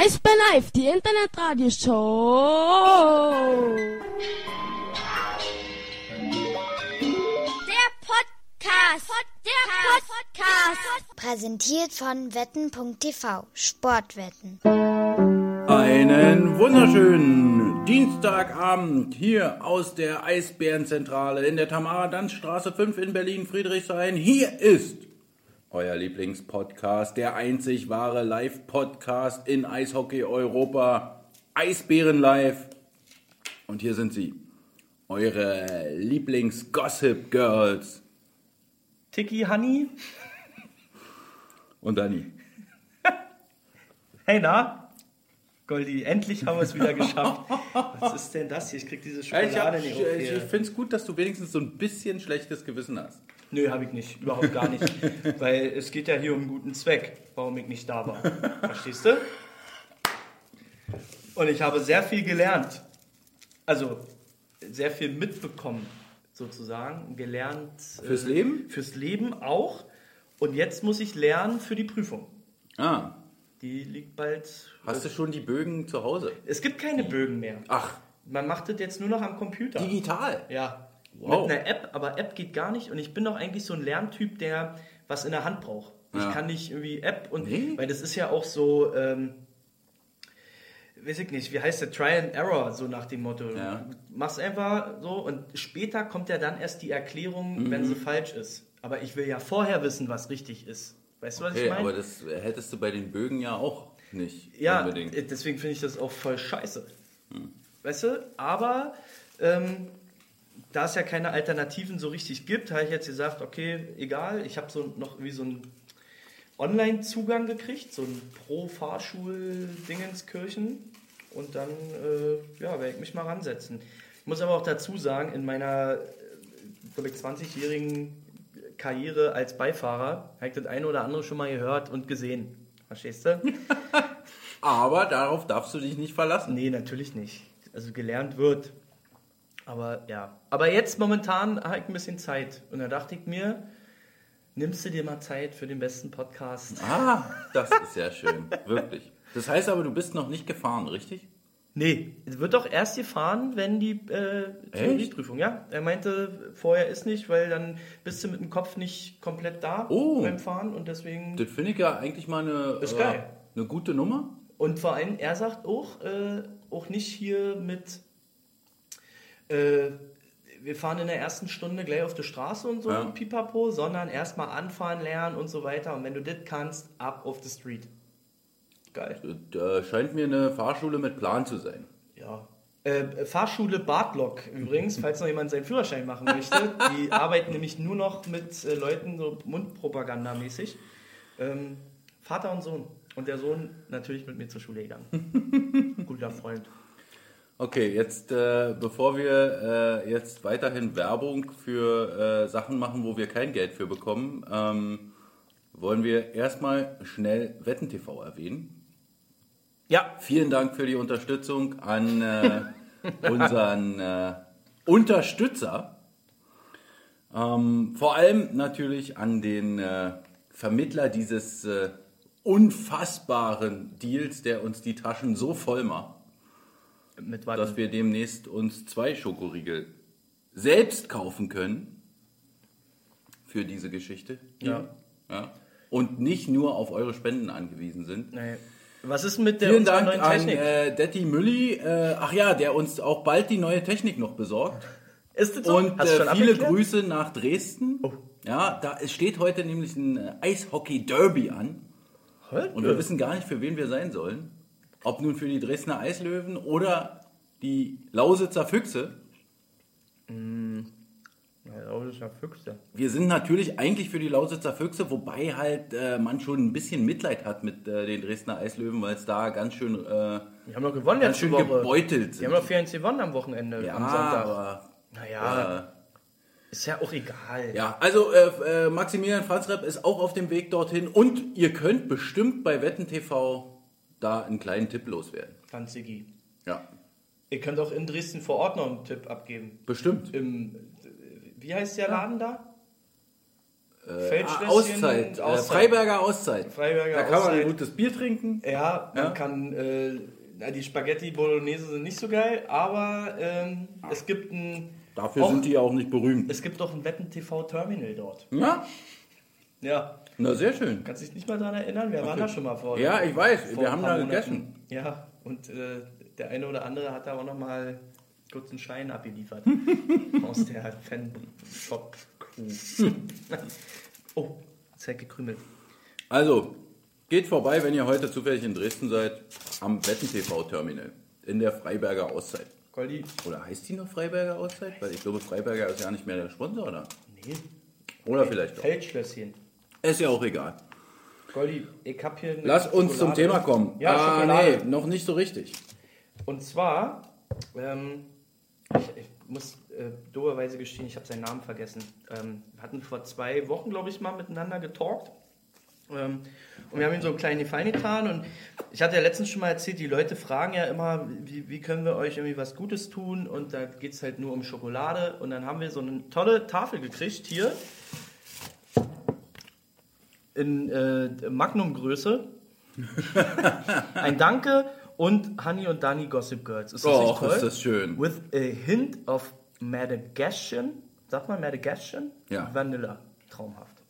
Eisbär Live, die Internetradioshow. Der Podcast. Der Podcast. Präsentiert von wetten.tv. Sportwetten. Einen wunderschönen Dienstagabend hier aus der Eisbärenzentrale in der Tamara-Danz-Straße 5 in Berlin-Friedrichshain. Hier ist euer Lieblingspodcast, der einzig wahre Live-Podcast in Eishockey Europa, Eisbären Live. Und hier sind sie, eure Lieblings-Gossip-Girls. Tiki Honey. Und Dani. Hey, na? Goldi, endlich haben wir es wieder geschafft. Was ist denn das hier? Ich krieg diese Ich, Schokolade nicht auf ich, hier. finde es gut, dass du wenigstens so ein bisschen schlechtes Gewissen hast. Nö, habe ich nicht. Überhaupt gar nicht. Weil es geht ja hier um einen guten Zweck, warum ich nicht da war. Verstehst du? Und ich habe sehr viel gelernt. Also sehr viel mitbekommen, sozusagen. Gelernt. Fürs äh, Leben? Fürs Leben auch. Und jetzt muss ich lernen für die Prüfung. Ah, Die liegt bald. hast du schon die Bögen zu Hause? Es gibt keine Bögen mehr. Ach, Man macht das jetzt nur noch am Computer. digital. Ja. Wow. Mit einer App, aber App geht gar nicht. Und ich bin doch eigentlich so ein Lerntyp, der was in der Hand braucht. Ich Ja. kann nicht irgendwie App und Nee? weil das ist ja auch so, ähm, weiß ich nicht, wie heißt der Try and Error, so nach dem Motto. Ja. Mach's einfach so und später kommt ja dann erst die Erklärung, wenn Mhm. sie falsch ist. Aber ich will ja vorher wissen, was richtig ist. Weißt du, was Okay, ich meine? aber das hättest du bei den Bögen ja auch nicht Ja, unbedingt. äh, deswegen finde ich das auch voll scheiße. Weißt du, aber ähm, da es ja keine Alternativen so richtig gibt, habe ich jetzt gesagt, okay, egal, ich habe so noch wie so einen Online-Zugang gekriegt, so ein Pro-Fahrschul-Dingenskirchen und dann äh, ja, werde ich mich mal ransetzen. Ich muss aber auch dazu sagen, in meiner, äh, glaube ich, 20-jährigen Karriere als Beifahrer habe ich das eine oder andere schon mal gehört und gesehen. Verstehst du? Aber darauf darfst du dich nicht verlassen. Nee, natürlich nicht. Also gelernt wird. Aber ja. Aber jetzt momentan habe ich ein bisschen Zeit. Und da dachte ich mir, nimmst du dir mal Zeit für den besten Podcast? Ah, das ist sehr schön, wirklich. Das heißt aber, du bist noch nicht gefahren, richtig? Nee, es wird doch erst gefahren, wenn die äh, Theorieprüfung, ja. Er meinte, vorher ist nicht, weil dann bist du mit dem Kopf nicht komplett da Oh. beim Fahren und deswegen. Das finde ich ja eigentlich mal eine, äh, eine gute Nummer. Und vor allem, er sagt auch, äh, auch nicht hier mit, äh, wir fahren in der ersten Stunde gleich auf die Straße und so, Ja. pipapo, sondern erstmal anfahren lernen und so weiter. Und wenn du das kannst, ab auf the street. Geil. Das äh, scheint mir eine Fahrschule mit Plan zu sein. Ja. Äh, Fahrschule Bartlock übrigens, falls noch jemand seinen Führerschein machen möchte. Die arbeiten nämlich nur noch mit äh, Leuten so Mundpropagandamäßig. Ähm, Vater und Sohn. Und der Sohn natürlich mit mir zur Schule gegangen. Guter Freund. Okay, jetzt äh, bevor wir äh, jetzt weiterhin Werbung für äh, Sachen machen, wo wir kein Geld für bekommen, ähm, wollen wir erstmal schnell Wetten TV erwähnen. Ja, Vielen Dank für die Unterstützung an äh, unseren äh, Unterstützer. Ähm, vor allem natürlich an den äh, Vermittler dieses äh, unfassbaren Deals, der uns die Taschen so voll macht, mit dass wir demnächst uns zwei Schokoriegel selbst kaufen können für diese Geschichte. Ja. ja. Und nicht nur auf eure Spenden angewiesen sind. Nee. Was ist mit der Vielen Dank neuen an Technik? äh, Detti Mülli, äh, ach ja, der uns auch bald die neue Technik noch besorgt. ist das so? Und äh, viele? Grüße nach Dresden. Oh. Ja, da es steht heute nämlich ein äh, Eishockey-Derby an. Heute? Und wir wissen gar nicht, für wen wir sein sollen. Ob nun für die Dresdner Eislöwen oder die Lausitzer Füchse. Ja, ist ja Füchse. Wir sind natürlich eigentlich für die Lausitzer Füchse, wobei halt äh, man schon ein bisschen Mitleid hat mit äh, den Dresdner Eislöwen, weil es da ganz schön, äh, Die haben doch gewonnen ganz schön Woche. gebeutelt Die sind. haben doch 4-1 gewonnen am Wochenende, ja, am Sonntag. aber naja, äh, ist ja auch egal. Ja, also äh, äh, Maximilian Franzrepp ist auch auf dem Weg dorthin und ihr könnt bestimmt bei Wetten TV da einen kleinen Tipp loswerden. Franzigi. Ja, Ihr könnt auch in Dresden vor Ort noch einen Tipp abgeben. bestimmt. Im, wie heißt der Laden da? Feldschlösschen, Auszeit, Äh, Freiberger Auszeit. Freiberger da kann man ein Auszeit. gutes Bier trinken. Ja, man Ja? kann, äh, na, die Spaghetti Bolognese sind nicht so geil, aber ähm, es gibt ein, Dafür Auch- sind die ja auch nicht berühmt. es gibt doch ein Wetten TV Terminal dort. Ja, Ja, na sehr schön. kannst dich nicht mal daran erinnern, wir waren da schon mal vor. Ja, ich weiß, wir haben da Monaten. gegessen. Ja, und äh, der eine oder andere hat da auch noch mal kurz einen Schein abgeliefert aus der Fan-Shop-Crew. oh, Zeit gekrümelt. Also, geht vorbei, wenn ihr heute zufällig in Dresden seid, am Wetten-TV-Terminal in der Freiberger Auszeit. Goldi, Oder heißt die noch Freiberger Auszeit? Weil ich glaube, Freiberger ist ja nicht mehr der Sponsor, oder? nee, Oder vielleicht doch. Feldschlösschen. Ist ja auch egal. Goldi, ich hab hier Lass uns zum Schokolade. Thema kommen. Ja, ah, Schokolade. nee, noch nicht so richtig. Und zwar, ähm, ich, ich muss äh, doberweise gestehen, ich habe seinen Namen vergessen. Ähm, wir hatten vor zwei Wochen, glaube ich, mal miteinander getalkt. Ähm, und wir haben ihm so einen kleinen Gefallen getan. Und ich hatte ja letztens schon mal erzählt, die Leute fragen ja immer, wie, wie können wir euch irgendwie was Gutes tun? Und da geht es halt nur um Schokolade. Und dann haben wir so eine tolle Tafel gekriegt hier. In äh, Magnum-Größe. Ein Danke und Honey und Danny Gossip Girls. Ist das Och, nicht toll? ist das schön. With a hint of Madagascan. Sag mal Madagascan? Ja. Vanilla. Traumhaft.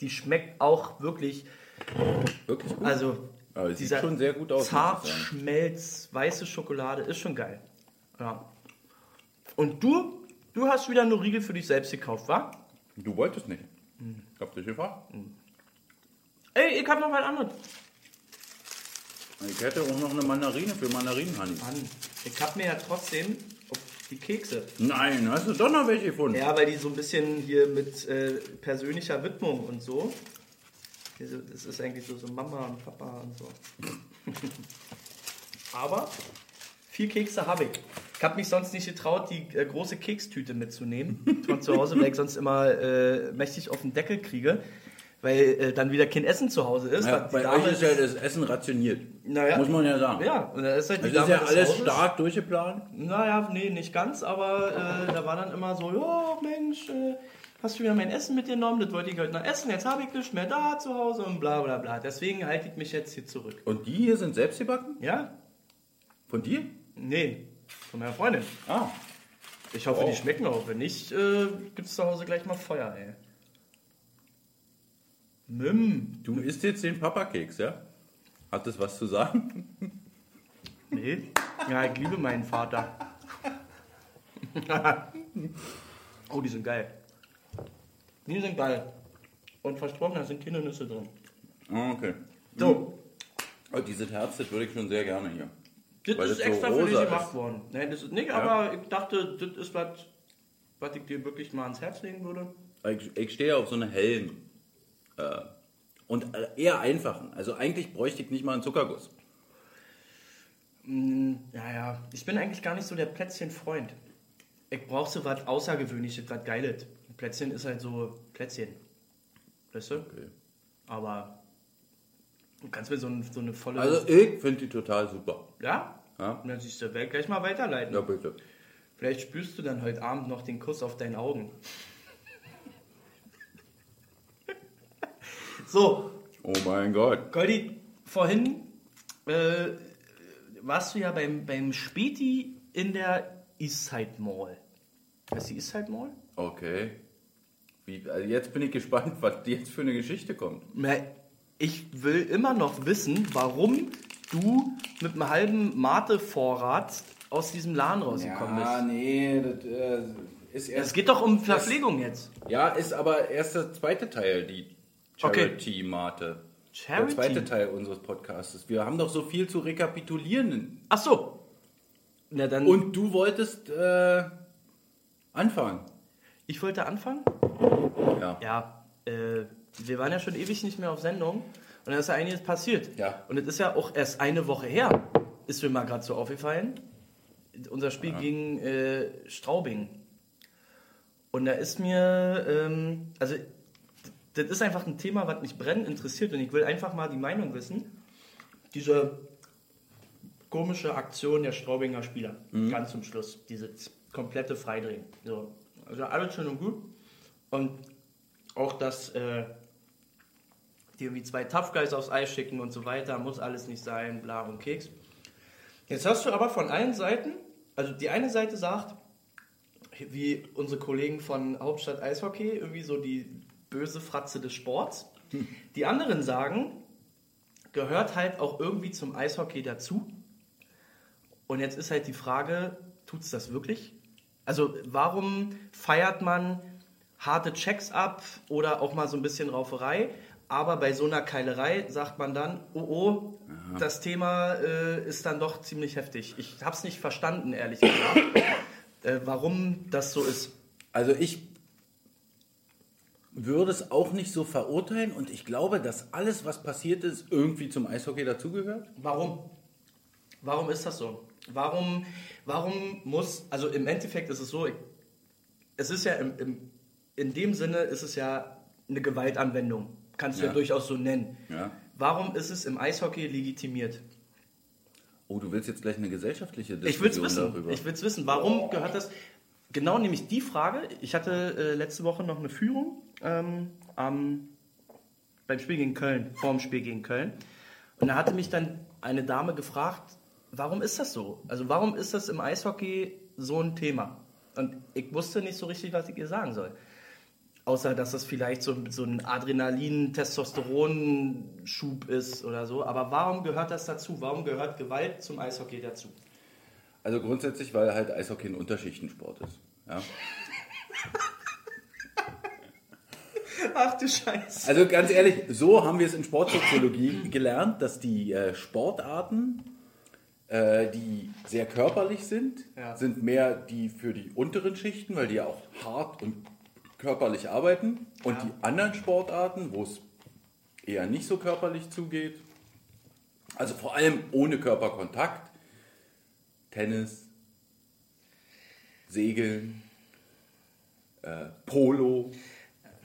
Die schmeckt auch wirklich, Wirklich gut. also Aber es sieht schon sehr gut aus. Zartschmelz, weiße Schokolade ist schon geil. Ja. Und du, du hast wieder nur Riegel für dich selbst gekauft, wa? du wolltest nicht. Ich hab dich gefragt. Ey, ich hab noch was anderes. Ich hätte auch noch eine Mandarine für Mandarinenhoney. Mann, ich hab mir ja trotzdem auf die Kekse. Nein, hast du doch noch welche gefunden? Ja, weil die so ein bisschen hier mit äh, persönlicher Widmung und so. Das ist eigentlich so, so Mama und Papa und so. Aber vier Kekse habe ich. Ich habe mich sonst nicht getraut, die äh, große Kekstüte mitzunehmen von zu Hause, weil ich sonst immer äh, mächtig auf den Deckel kriege, weil äh, dann wieder kein Essen zu Hause ist. Ja, bei Dame euch ist ja das Essen rationiert. Naja. Muss man ja sagen. ja, und da ist halt die Das ist Dame ja des alles Hauses. stark durchgeplant. Naja, nee, nicht ganz, aber äh, da war dann immer so, ja, Mensch, äh, hast du wieder mein Essen mitgenommen, das wollte ich heute noch essen, jetzt habe ich nichts mehr da zu Hause und bla bla bla. Deswegen halte ich mich jetzt hier zurück. Und die hier sind selbst gebacken? Ja? Von dir? Nee, von meiner Freundin. Ah. Ich hoffe, Oh. die schmecken auch. Wenn nicht, äh, gibt es zu Hause gleich mal Feuer, ey. Mim. Du isst jetzt den Papakeks, ja? Hat das was zu sagen? Nee. Ja, ich liebe meinen Vater. oh, die sind geil. Die sind geil. Und versprochen, da sind keine Nüsse drin. Ah, okay. So, Oh, diese Herz, das würde ich schon sehr gerne hier. das Weil ist das so extra für dich gemacht ist. worden. Nein, das ist nicht, Ja. aber ich dachte, das ist was, was ich dir wirklich mal ans Herz legen würde. Ich, ich stehe auf so eine hellen äh, und eher einfachen. Also eigentlich bräuchte ich nicht mal einen Zuckerguss. Ja, ja. Ich bin eigentlich gar nicht so der Plätzchen-Freund. Ich brauche so was Außergewöhnliches, was Geiles. Plätzchen ist halt so Plätzchen. Weißt du? Okay. Aber du kannst mir so, ein, so eine volle. Also ich finde die total super. ja? Ja. Und dann siehst du, gleich mal weiterleiten. Ja, bitte. Vielleicht spürst du dann heute Abend noch den Kuss auf deinen Augen. So, Oh mein Gott. Goldi, vorhin äh, warst du ja beim, beim Späti in der Eastside Mall. Ist die Eastside Mall? Okay. Wie, also jetzt bin ich gespannt, was jetzt für eine Geschichte kommt. Na, Ich will immer noch wissen, warum du mit einem halben Mate-Vorrat aus diesem Laden rausgekommen bist. nee, das äh, ist Es geht doch um Verpflegung jetzt. Ja, ist aber erst der zweite Teil, die Okay. Charity-Mate. Charity? Der zweite Teil unseres Podcasts. Wir haben doch so viel zu rekapitulieren. Ach so. Na dann. Und du wolltest äh, anfangen. ich wollte anfangen? Ja. Ja, äh, wir waren ja schon ewig nicht mehr auf Sendung und da ist ja einiges passiert. Ja. Und es ist ja auch erst eine Woche her, ist mir mal gerade so aufgefallen. Unser Spiel gegen äh, Straubing. Und da ist mir, ähm, also das ist einfach ein Thema, was mich brennend interessiert und ich will einfach mal die Meinung wissen. Diese komische Aktion der Straubinger Spieler, ganz zum Schluss, diese komplette Freidrehen. So. Also alles schön und gut. Und auch, dass äh, die irgendwie zwei Tough Guys aufs Eis schicken und so weiter, muss alles nicht sein, bla und Keks. Jetzt hast du aber von allen Seiten, also die eine Seite sagt, wie unsere Kollegen von Hauptstadt Eishockey, irgendwie so die böse Fratze des Sports. Die anderen sagen, gehört halt auch irgendwie zum Eishockey dazu. Und jetzt ist halt die Frage, tut es das wirklich? Also warum feiert man harte Checks ab oder auch mal so ein bisschen Rauferei? Aber bei so einer Keilerei sagt man dann, oh oh, das Thema äh, ist dann doch ziemlich heftig. Ich habe es nicht verstanden, ehrlich gesagt, äh, warum das so ist. Also ich würde es auch nicht so verurteilen und ich glaube, dass alles, was passiert ist, irgendwie zum Eishockey dazugehört. Warum? Warum ist das so? Warum, warum muss, also im Endeffekt ist es so, ich, es ist ja im, im, in dem Sinne ist es ja eine Gewaltanwendung. Kannst du ja, Ja. durchaus so nennen. Ja. Warum ist es im Eishockey legitimiert? Oh, du willst jetzt gleich eine gesellschaftliche Ich es Diskussion wissen. darüber. Ich will wissen. Warum gehört das? Genau nämlich die Frage. Ich hatte äh, letzte Woche noch eine Führung ähm, am, beim Spiel gegen Köln, vor dem Spiel gegen Köln. Und da hatte mich dann eine Dame gefragt, warum ist das so? Also warum ist das im Eishockey so ein Thema? Und ich wusste nicht so richtig, was ich ihr sagen soll. Außer, dass das vielleicht so, so ein Adrenalin-Testosteron-Schub ist oder so. Aber warum gehört das dazu? Warum gehört Gewalt zum Eishockey dazu? Also grundsätzlich, weil halt Eishockey ein Unterschichtensport ist. Ja? Ach du Scheiße. Also ganz ehrlich, so haben wir es in Sportsoziologie gelernt, dass die äh, Sportarten, äh, die sehr körperlich sind, Ja. sind mehr die für die unteren Schichten, weil die ja auch hart und körperlich arbeiten. Und Ja. die anderen Sportarten, wo es eher nicht so körperlich zugeht, also vor allem ohne Körperkontakt, Tennis, Segeln, äh, Polo,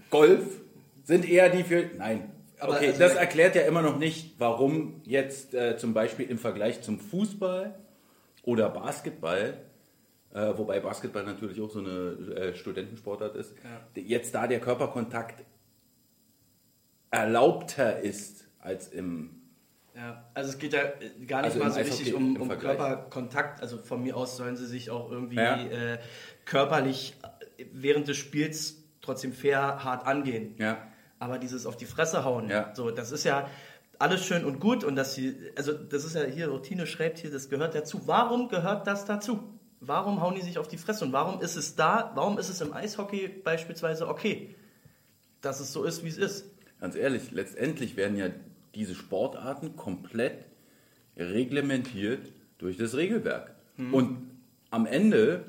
Golf sind eher die für. Nein. Aber okay, also- das erklärt ja immer noch nicht, warum jetzt äh, zum Beispiel im Vergleich zum Fußball oder Basketball, äh, wobei Basketball natürlich auch so eine äh, Studentensportart ist, jetzt da der Körperkontakt erlaubter ist als im. Ja, also es geht ja äh, gar nicht Also mal so richtig um, um. Körperkontakt. Also von mir aus sollen sie sich auch irgendwie Ja. äh, körperlich äh, während des Spiels trotzdem fair hart angehen. Ja. Aber dieses auf die Fresse hauen, Ja. so, das ist ja alles schön und gut und dass sie, also das ist ja hier, Routine schreibt hier, das gehört dazu. Warum gehört das dazu? Warum hauen die sich auf die Fresse und warum ist es da, warum ist es im Eishockey beispielsweise okay, dass es so ist, wie es ist? Ganz ehrlich, letztendlich werden ja diese Sportarten komplett reglementiert durch das Regelwerk. Und am Ende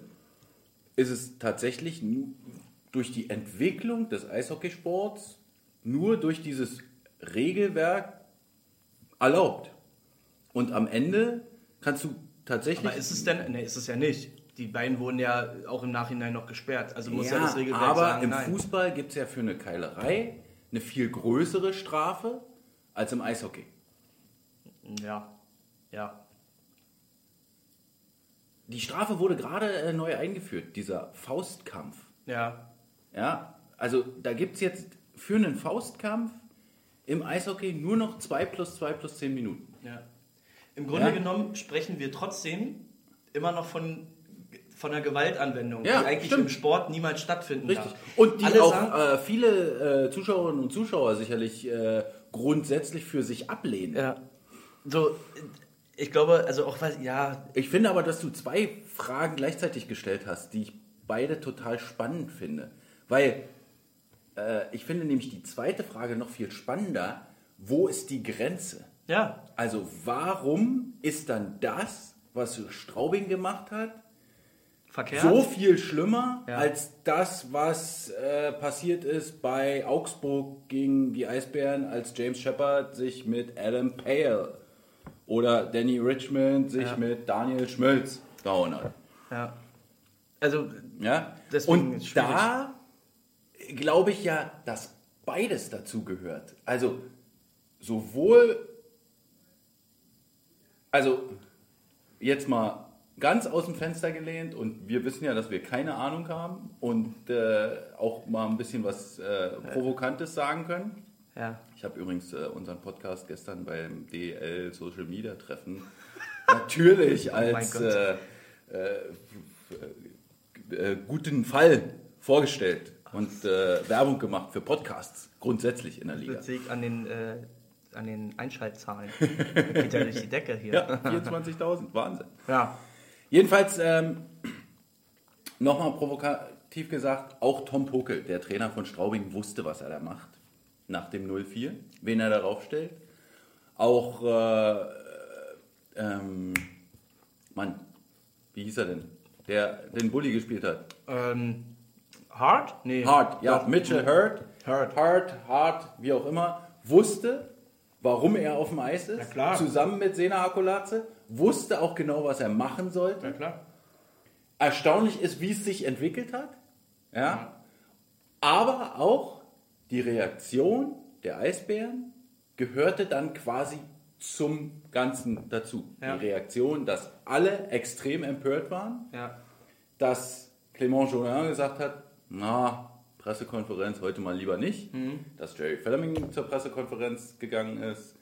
ist es tatsächlich durch die Entwicklung des Eishockeysports nur durch dieses Regelwerk erlaubt. Und am Ende kannst du tatsächlich. Aber ist es denn, ne, ist es ja nicht. Die beiden wurden ja auch im Nachhinein noch gesperrt. Also muss ja, ja, das Regelwerk aber sagen, im nein. Fußball gibt es ja für eine Keilerei eine viel größere Strafe als im Eishockey. Ja, ja. Die Strafe wurde gerade äh, neu eingeführt, dieser Faustkampf. Ja, Ja, also da gibt es jetzt für einen Faustkampf im Eishockey nur noch 2 plus 2 plus 10 Minuten. ja. Im Grunde Ja. genommen sprechen wir trotzdem immer noch von, von einer Gewaltanwendung, Ja, die eigentlich stimmt. im Sport niemals stattfinden Richtig. darf. Und die Alle auch sagen- äh, viele äh, Zuschauerinnen und Zuschauer sicherlich äh, grundsätzlich für sich ablehnen. Ja. So, ich glaube, also auch was, ja, Ich finde aber, dass du zwei Fragen gleichzeitig gestellt hast, die ich beide total spannend finde. Weil äh, ich finde nämlich die zweite Frage noch viel spannender. Wo ist die Grenze? ja, Also warum ist dann das, was Straubing gemacht hat, verkehrt. so viel schlimmer Ja. als das, was äh, passiert ist bei Augsburg gegen die Eisbären, als James Shepard sich mit Adam Pale oder Danny Richmond sich Ja. mit Daniel Schmölz gehauen hat. Ja. Also, Ja? Deswegen ist Und da glaube ich ja, dass beides dazu gehört. Also sowohl, also jetzt mal ganz aus dem Fenster gelehnt und wir wissen ja, dass wir keine Ahnung haben und äh, auch mal ein bisschen was äh, Provokantes sagen können. Ja. Ich habe übrigens äh, unseren Podcast gestern beim DL Social Media Treffen natürlich als äh, f- äh, guten Fall vorgestellt und äh, Werbung gemacht für Podcasts grundsätzlich in der Liga. Das sehe ich an den, äh, an den Einschaltzahlen. Das geht ja durch die Decke hier. Ja, 24.000, Wahnsinn. ja. Jedenfalls ähm, nochmal provokativ gesagt, auch Tom Pokel, der Trainer von Straubing, wusste, was er da macht nach dem 0-4, wen er darauf stellt. Auch, äh, ähm, Mann, wie hieß er denn? Der den Bully gespielt hat. Ähm, Hart? Nee. Hart, ja, Doch. Mitchell Hurt, Hurt. Hart, Hart, wie auch immer, wusste, warum er auf dem Eis ist, Ja, klar. zusammen mit Sena Akulaze, wusste auch genau, was er machen sollte. Ja, klar. erstaunlich ist, wie es sich entwickelt hat. Ja. Aber auch die Reaktion der Eisbären gehörte dann quasi zum Ganzen dazu. Ja. Die Reaktion, dass alle extrem empört waren, Ja. dass Clément Jolin gesagt hat, na, Pressekonferenz heute mal lieber nicht, Mhm. dass Jerry Fleming zur Pressekonferenz gegangen ist,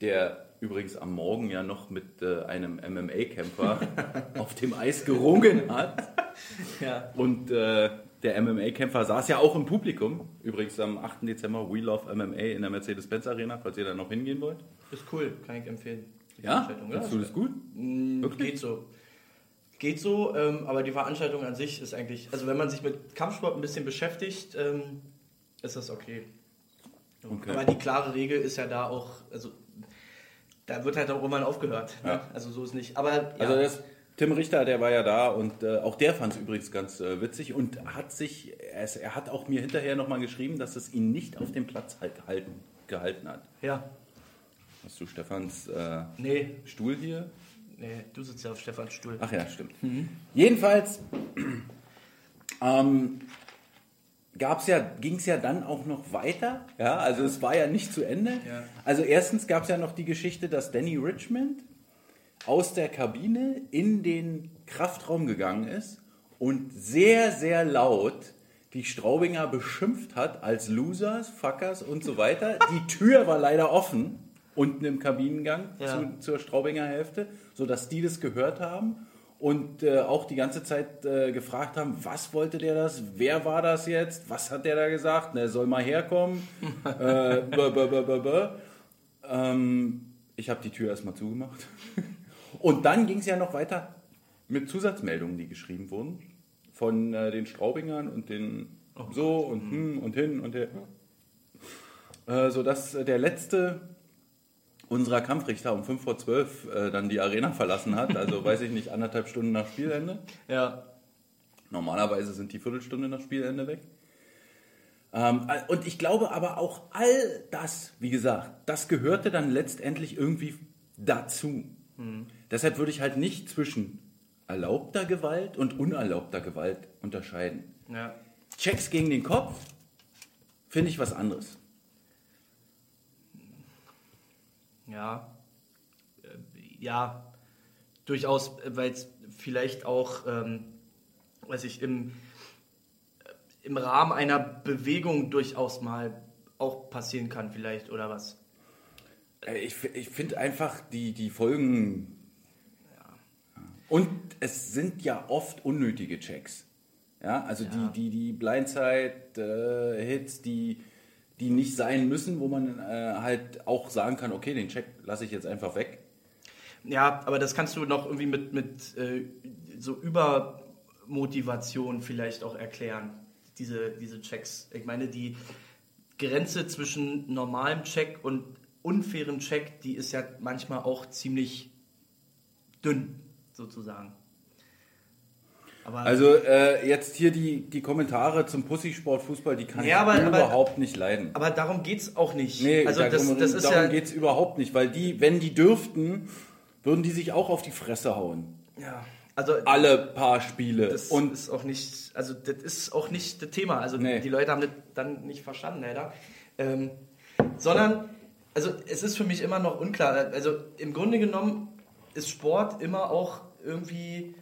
der übrigens am Morgen ja noch mit äh, einem MMA-Kämpfer auf dem Eis gerungen hat. Ja. Und äh, der MMA-Kämpfer saß ja auch im Publikum. Übrigens am 8. Dezember We Love MMA in der Mercedes-Benz Arena, falls ihr da noch hingehen wollt. Ist cool, kann ich empfehlen. Ja? Veranstaltung, Findest du das gut? Mm, Wirklich? Geht so. Geht so, ähm, aber die Veranstaltung an sich ist eigentlich, also wenn man sich mit Kampfsport ein bisschen beschäftigt, ähm, ist das okay. Okay. Aber die klare Regel ist ja da auch, also da wird halt auch irgendwann aufgehört. Ne? Ja. Also so ist nicht. Aber ja, Also das, Tim Richter, der war ja da und äh, auch der fand es übrigens ganz äh, witzig und hat sich, er, er hat auch mir hinterher nochmal geschrieben, dass es ihn nicht auf dem Platz halt gehalten, gehalten hat. ja, Hast du Stefans äh, nee, Stuhl hier? Nee, du sitzt ja auf Stefans Stuhl. Ach ja, stimmt. Jedenfalls ähm, gab's ja, ging es ja dann auch noch weiter. Ja, also es war ja nicht zu Ende. Ja. Also erstens gab es ja noch die Geschichte, dass Danny Richmond aus der Kabine in den Kraftraum gegangen ist und sehr, sehr laut die Straubinger beschimpft hat als Losers, Fuckers und so weiter. Die Tür war leider offen unten im Kabinengang Ja. zu, zur Straubinger Hälfte, sodass die das gehört haben und äh, auch die ganze Zeit äh, gefragt haben, was wollte der das, wer war das jetzt, was hat der da gesagt, der soll mal herkommen. äh, bäh, bäh, bäh. Ähm, ich habe die Tür erstmal zugemacht. Und dann ging es ja noch weiter mit Zusatzmeldungen, die geschrieben wurden von äh, den Straubingern und den so und hm und hin und her. Äh, sodass äh, der letzte unserer Kampfrichter um 5 vor 12 äh, dann die Arena verlassen hat. Also weiß ich nicht, anderthalb Stunden nach Spielende. Ja, Normalerweise sind die Viertelstunde nach Spielende weg. Ähm, und ich glaube aber auch all das, wie gesagt, das gehörte dann letztendlich irgendwie dazu. Deshalb würde ich halt nicht zwischen erlaubter Gewalt und unerlaubter Gewalt unterscheiden. ja. Checks gegen den Kopf finde ich was anderes. Ja, äh, ja, durchaus, weil es vielleicht auch, ähm, weiß ich, im, äh, im Rahmen einer Bewegung durchaus mal auch passieren kann, vielleicht, oder was? Äh, Ich, ich finde einfach die, die Folgen. Und es sind ja oft unnötige Checks. Ja, also Ja. die, die, die Blindside-Hits, die, die nicht sein müssen, wo man äh, halt auch sagen kann, okay, den Check lasse ich jetzt einfach weg. Ja, aber das kannst du noch irgendwie mit, mit äh, so Übermotivation vielleicht auch erklären, diese, diese Checks. Ich meine, die Grenze zwischen normalem Check und unfairen Check, die ist ja manchmal auch ziemlich dünn, sozusagen. Aber Also äh, jetzt hier die, die Kommentare zum Pussysport Fußball, die kann Ja, ich aber- aber- überhaupt nicht leiden. Aber darum geht es auch nicht. Nee, also darum, das, das ist darum ja. geht es überhaupt nicht, weil die, wenn die dürften, würden die sich auch auf die Fresse hauen. ja also Alle paar Spiele. das Und ist auch nicht, also das ist auch nicht das Thema. Also Nee. die Leute haben das dann nicht verstanden, leider. Ähm, sondern, also es ist für mich immer noch unklar. Also im Grunde genommen ist Sport immer auch irgendwie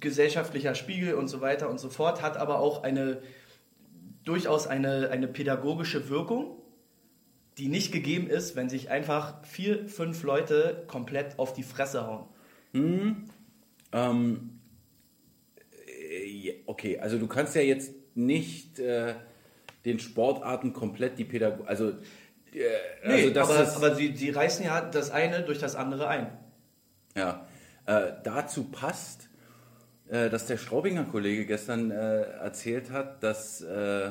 gesellschaftlicher Spiegel und so weiter und so fort, hat aber auch eine durchaus eine, eine pädagogische Wirkung, die nicht gegeben ist, wenn sich einfach vier, fünf Leute komplett auf die Fresse hauen. Ähm, äh, okay, also du kannst ja jetzt nicht äh, den Sportarten komplett die Pädagogik, also, äh, Nee, also das aber, ist, aber sie, sie reißen ja das eine durch das andere ein. ja, äh, dazu passt, dass der Straubinger Kollege gestern äh, erzählt hat, dass äh,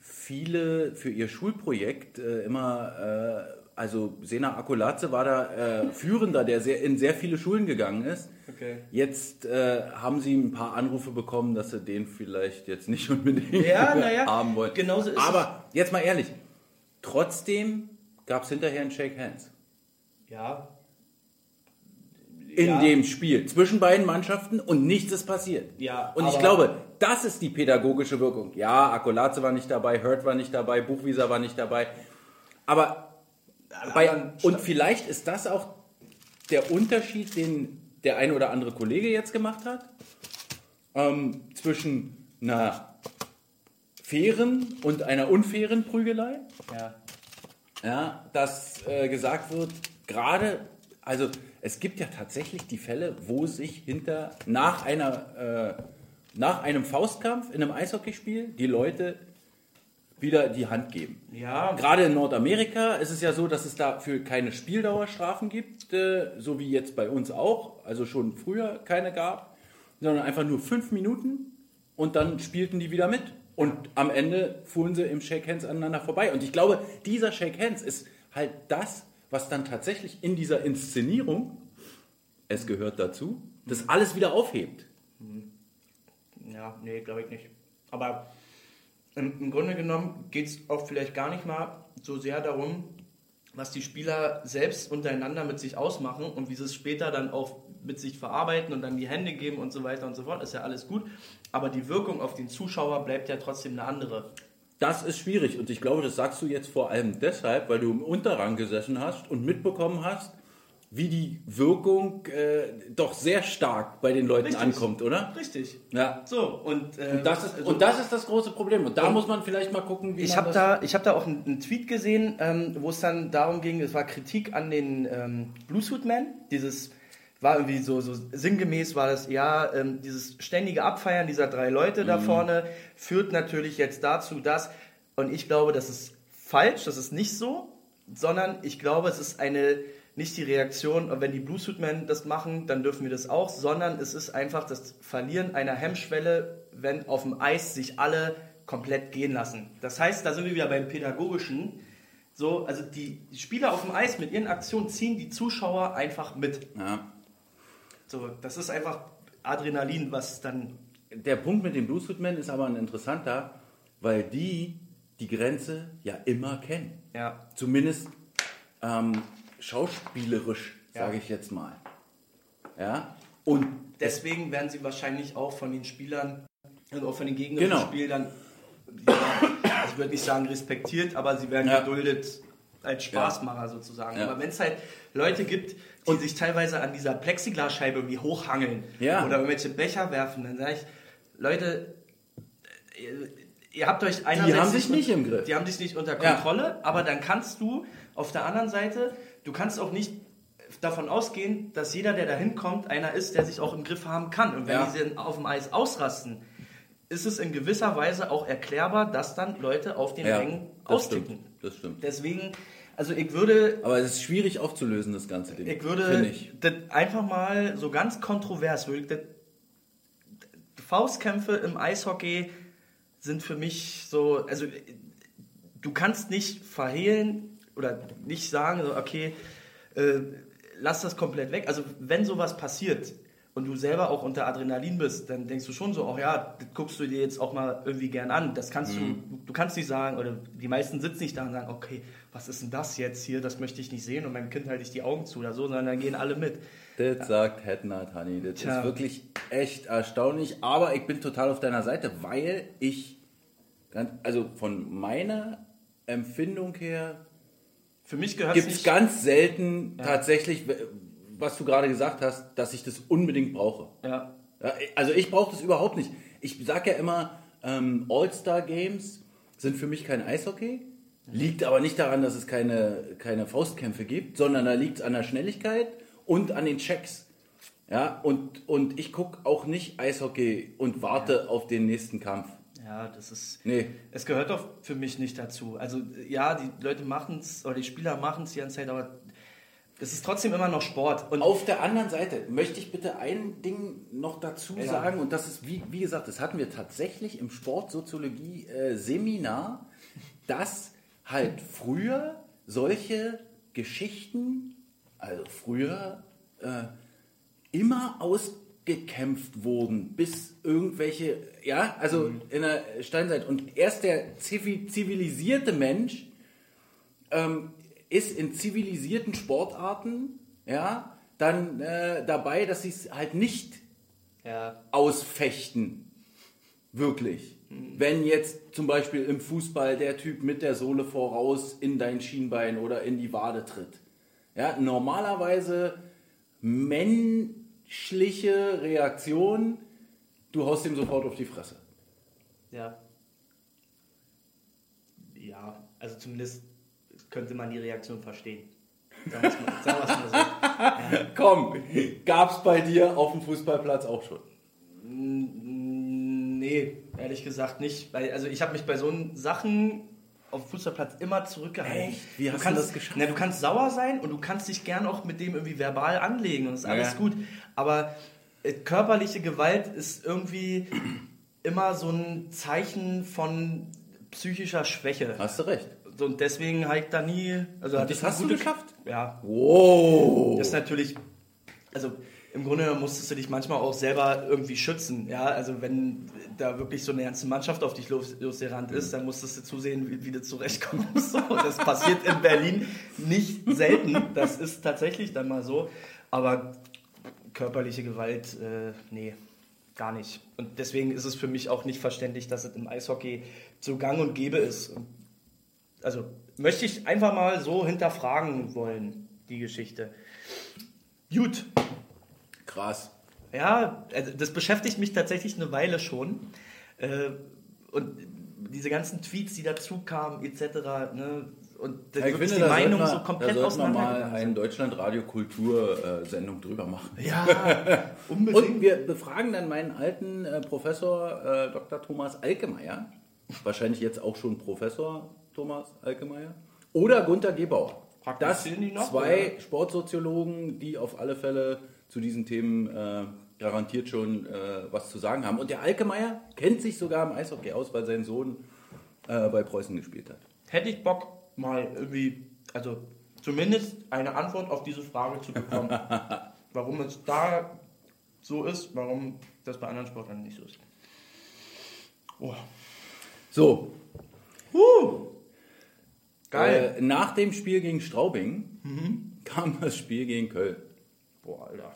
viele für ihr Schulprojekt äh, immer, äh, also Sena Akulatze war da äh, Führender, der sehr, in sehr viele Schulen gegangen ist. Okay. Jetzt äh, haben sie ein paar Anrufe bekommen, dass sie den vielleicht jetzt nicht unbedingt Ja, naja, haben wollen. genauso ist Aber jetzt mal ehrlich, trotzdem gab es hinterher ein Shake Hands. Ja. In Ja. dem Spiel zwischen beiden Mannschaften und nichts ist passiert. Ja, und ich glaube, das ist die pädagogische Wirkung. Ja, Akolaze war nicht dabei, Hurt war nicht dabei, Buchwieser war nicht dabei. Aber bei, und vielleicht ist das auch der Unterschied, den der eine oder andere Kollege jetzt gemacht hat, ähm, zwischen einer fairen und einer unfairen Prügelei. Ja. Ja, dass äh, gesagt wird, gerade, also es gibt ja tatsächlich die Fälle, wo sich hinter, nach einer, äh, nach einem Faustkampf in einem Eishockeyspiel die Leute wieder die Hand geben. Ja, Gerade in Nordamerika ist es ja so, dass es dafür keine Spieldauerstrafen gibt, äh, so wie jetzt bei uns auch, also schon früher keine gab, sondern einfach nur fünf Minuten und dann spielten die wieder mit. Und am Ende fuhren sie im Shake Hands aneinander vorbei. Und ich glaube, dieser Shake Hands ist halt das, was dann tatsächlich in dieser Inszenierung, es gehört dazu, das alles wieder aufhebt. Ja, nee, glaube ich nicht. Aber im, im Grunde genommen geht es auch vielleicht gar nicht mal so sehr darum, was die Spieler selbst untereinander mit sich ausmachen und wie sie es später dann auch mit sich verarbeiten und dann die Hände geben und so weiter und so fort, ist ja alles gut. Aber die Wirkung auf den Zuschauer bleibt ja trotzdem eine andere. Das ist schwierig und ich glaube, das sagst du jetzt vor allem deshalb, weil du im Unterrang gesessen hast und mitbekommen hast, wie die Wirkung äh, doch sehr stark bei den Leuten Richtig. ankommt, oder? Richtig. Ja. So, und, äh, Und das, ist, also- und das ist das große Problem. Und da Und- muss man vielleicht mal gucken, wie Ich man habe da, ich hab da auch einen, einen Tweet gesehen, ähm, wo es dann darum ging, es war Kritik an den ähm, Bluesuit Man. Dieses war irgendwie so, so sinngemäß war das, ja, ähm, dieses ständige Abfeiern dieser drei Leute da vorne führt natürlich jetzt dazu, dass, und ich glaube, das ist falsch, das ist nicht so, sondern ich glaube, es ist eine, nicht die Reaktion, wenn die Bluesuit Men das machen, dann dürfen wir das auch, sondern es ist einfach das Verlieren einer Hemmschwelle, wenn auf dem Eis sich alle komplett gehen lassen. Das heißt, da sind wir wieder beim Pädagogischen. So, also die, die Spieler auf dem Eis mit ihren Aktionen ziehen die Zuschauer einfach mit. ja. So, das ist einfach Adrenalin, was dann. Der Punkt mit den Bluesfootmen ist aber ein interessanter, weil die die Grenze ja immer kennen. Ja. Zumindest ähm, schauspielerisch, Ja. sage ich jetzt mal. Ja. Und Deswegen werden sie wahrscheinlich auch von den Spielern und auch von den Gegnern Genau. im Spiel dann, ja, ich würde nicht sagen respektiert, aber sie werden Ja. geduldet als Spaßmacher sozusagen. Ja. Aber wenn es halt Leute gibt, die sich teilweise an dieser Plexiglasscheibe irgendwie hochhangeln Ja. oder irgendwelche Becher werfen, dann sage ich, Leute, ihr, ihr habt euch einerseits haben sich nicht im Griff. Die haben sich nicht unter Ja. Kontrolle, aber dann kannst du auf der anderen Seite, du kannst auch nicht davon ausgehen, dass jeder, der da hinkommt, einer ist, der sich auch im Griff haben kann. Und wenn Ja. die auf dem Eis ausrasten, ist es in gewisser Weise auch erklärbar, dass dann Leute auf den ja, Rängen austicken. Das stimmt. Deswegen, also ich würde, Aber es ist schwierig aufzulösen, das ganze Ding. ich würde ich. das einfach mal so ganz kontrovers, würde ich das, Faustkämpfe im Eishockey sind für mich so, also du kannst nicht verhehlen oder nicht sagen, so, okay, äh, lass das komplett weg. Also wenn sowas passiert und du selber auch unter Adrenalin bist, dann denkst du schon so, ach ja, das guckst du dir jetzt auch mal irgendwie gern an. Das kannst du, du kannst nicht sagen, oder die meisten sitzen nicht da und sagen, okay, was ist denn das jetzt hier, das möchte ich nicht sehen und meinem Kind halte ich die Augen zu oder so, sondern dann gehen alle mit. Das sagt Hetnat, Honey. Das Tja. ist wirklich echt erstaunlich. Aber ich bin total auf deiner Seite, weil ich, ganz, also von meiner Empfindung her, Für mich gehört es gibt es nicht... ganz selten tatsächlich, was du gerade gesagt hast, dass ich das unbedingt brauche. Ja. Ja, also ich brauche das überhaupt nicht. Ich sage ja immer, ähm, All-Star-Games sind für mich kein Eishockey. Liegt aber nicht daran, dass es keine, keine Faustkämpfe gibt, sondern da liegt es an der Schnelligkeit und an den Checks. Ja, und, und ich gucke auch nicht Eishockey und warte auf den nächsten Kampf. Ja, das ist. Nee. Es gehört doch für mich nicht dazu. Also, ja, die Leute machen es, oder die Spieler machen es die ganze Zeit, aber es ist trotzdem immer noch Sport. Und Auf der anderen Seite möchte ich bitte ein Ding noch dazu Ja. sagen, und das ist, wie, wie gesagt, das hatten wir tatsächlich im Sportsoziologie-Seminar, dass halt früher solche Geschichten, also früher äh, immer ausgekämpft wurden, bis irgendwelche, ja, also in der Steinzeit. Und erst der zivi- zivilisierte Mensch ähm, ist in zivilisierten Sportarten, ja, dann äh, dabei, dass sie es halt nicht ja, ausfechten. Wirklich. Wenn jetzt zum Beispiel im Fußball der Typ mit der Sohle voraus in dein Schienbein oder in die Wade tritt. Ja, normalerweise menschliche Reaktion, du haust ihm sofort auf die Fresse. ja. Ja, also zumindest könnte man die Reaktion verstehen. Sagen wir es mal, sagen wir's mal so. Komm, gab's bei dir auf dem Fußballplatz auch schon. Nee, ehrlich gesagt nicht. Weil, also ich habe mich bei so Sachen auf dem Fußballplatz immer zurückgehalten. Echt? Wie hast du kannst, das geschafft? Na, du kannst sauer sein und du kannst dich gern auch mit dem irgendwie verbal anlegen und ist alles Ja. gut. Aber äh, körperliche Gewalt ist irgendwie immer so ein Zeichen von psychischer Schwäche. Hast du recht. So, und deswegen habe ich da nie. Also hatte das ich hast du geschafft? Ja, Wow. das ist natürlich, also im Grunde musstest du dich manchmal auch selber irgendwie schützen. Ja, also wenn da wirklich so eine ganze Mannschaft auf dich los, losgerannt ist, dann musstest du zusehen, wie, wie du zurechtkommst. So, das passiert in Berlin nicht selten. Das ist tatsächlich dann mal so. Aber körperliche Gewalt, äh, nee, gar nicht. Und deswegen ist es für mich auch nicht verständlich, dass es im Eishockey so gang und gäbe ist. Und also möchte ich einfach mal so hinterfragen wollen, die Geschichte. Gut, Krass. ja, also das beschäftigt mich tatsächlich eine Weile schon. Äh, und diese ganzen Tweets, die dazu kamen, etc., ne, und Ja, ich finde, die da Meinung wir, so komplett da sollten wir mal eine. Deutschland-Radio-Kultur-Sendung drüber machen. Ja, unbedingt. Und wir befragen dann meinen alten äh, Professor äh, Dr. Thomas Alkemeyer, wahrscheinlich jetzt auch schon Professor Thomas Alkemeyer, oder Gunther Gebauer. Das noch, zwei Sportsoziologen, die auf alle Fälle zu diesen Themen äh, garantiert schon äh, was zu sagen haben. Und der Alkemeyer kennt sich sogar im Eishockey aus, weil sein Sohn äh, bei Preußen gespielt hat. Hätte ich Bock, mal irgendwie, also zumindest eine Antwort auf diese Frage zu bekommen. warum es da so ist, warum das bei anderen Sportlern nicht so ist. Oh. So, Uh, geil. Äh, nach dem Spiel gegen Straubing kam das Spiel gegen Köln. Boah, Alter.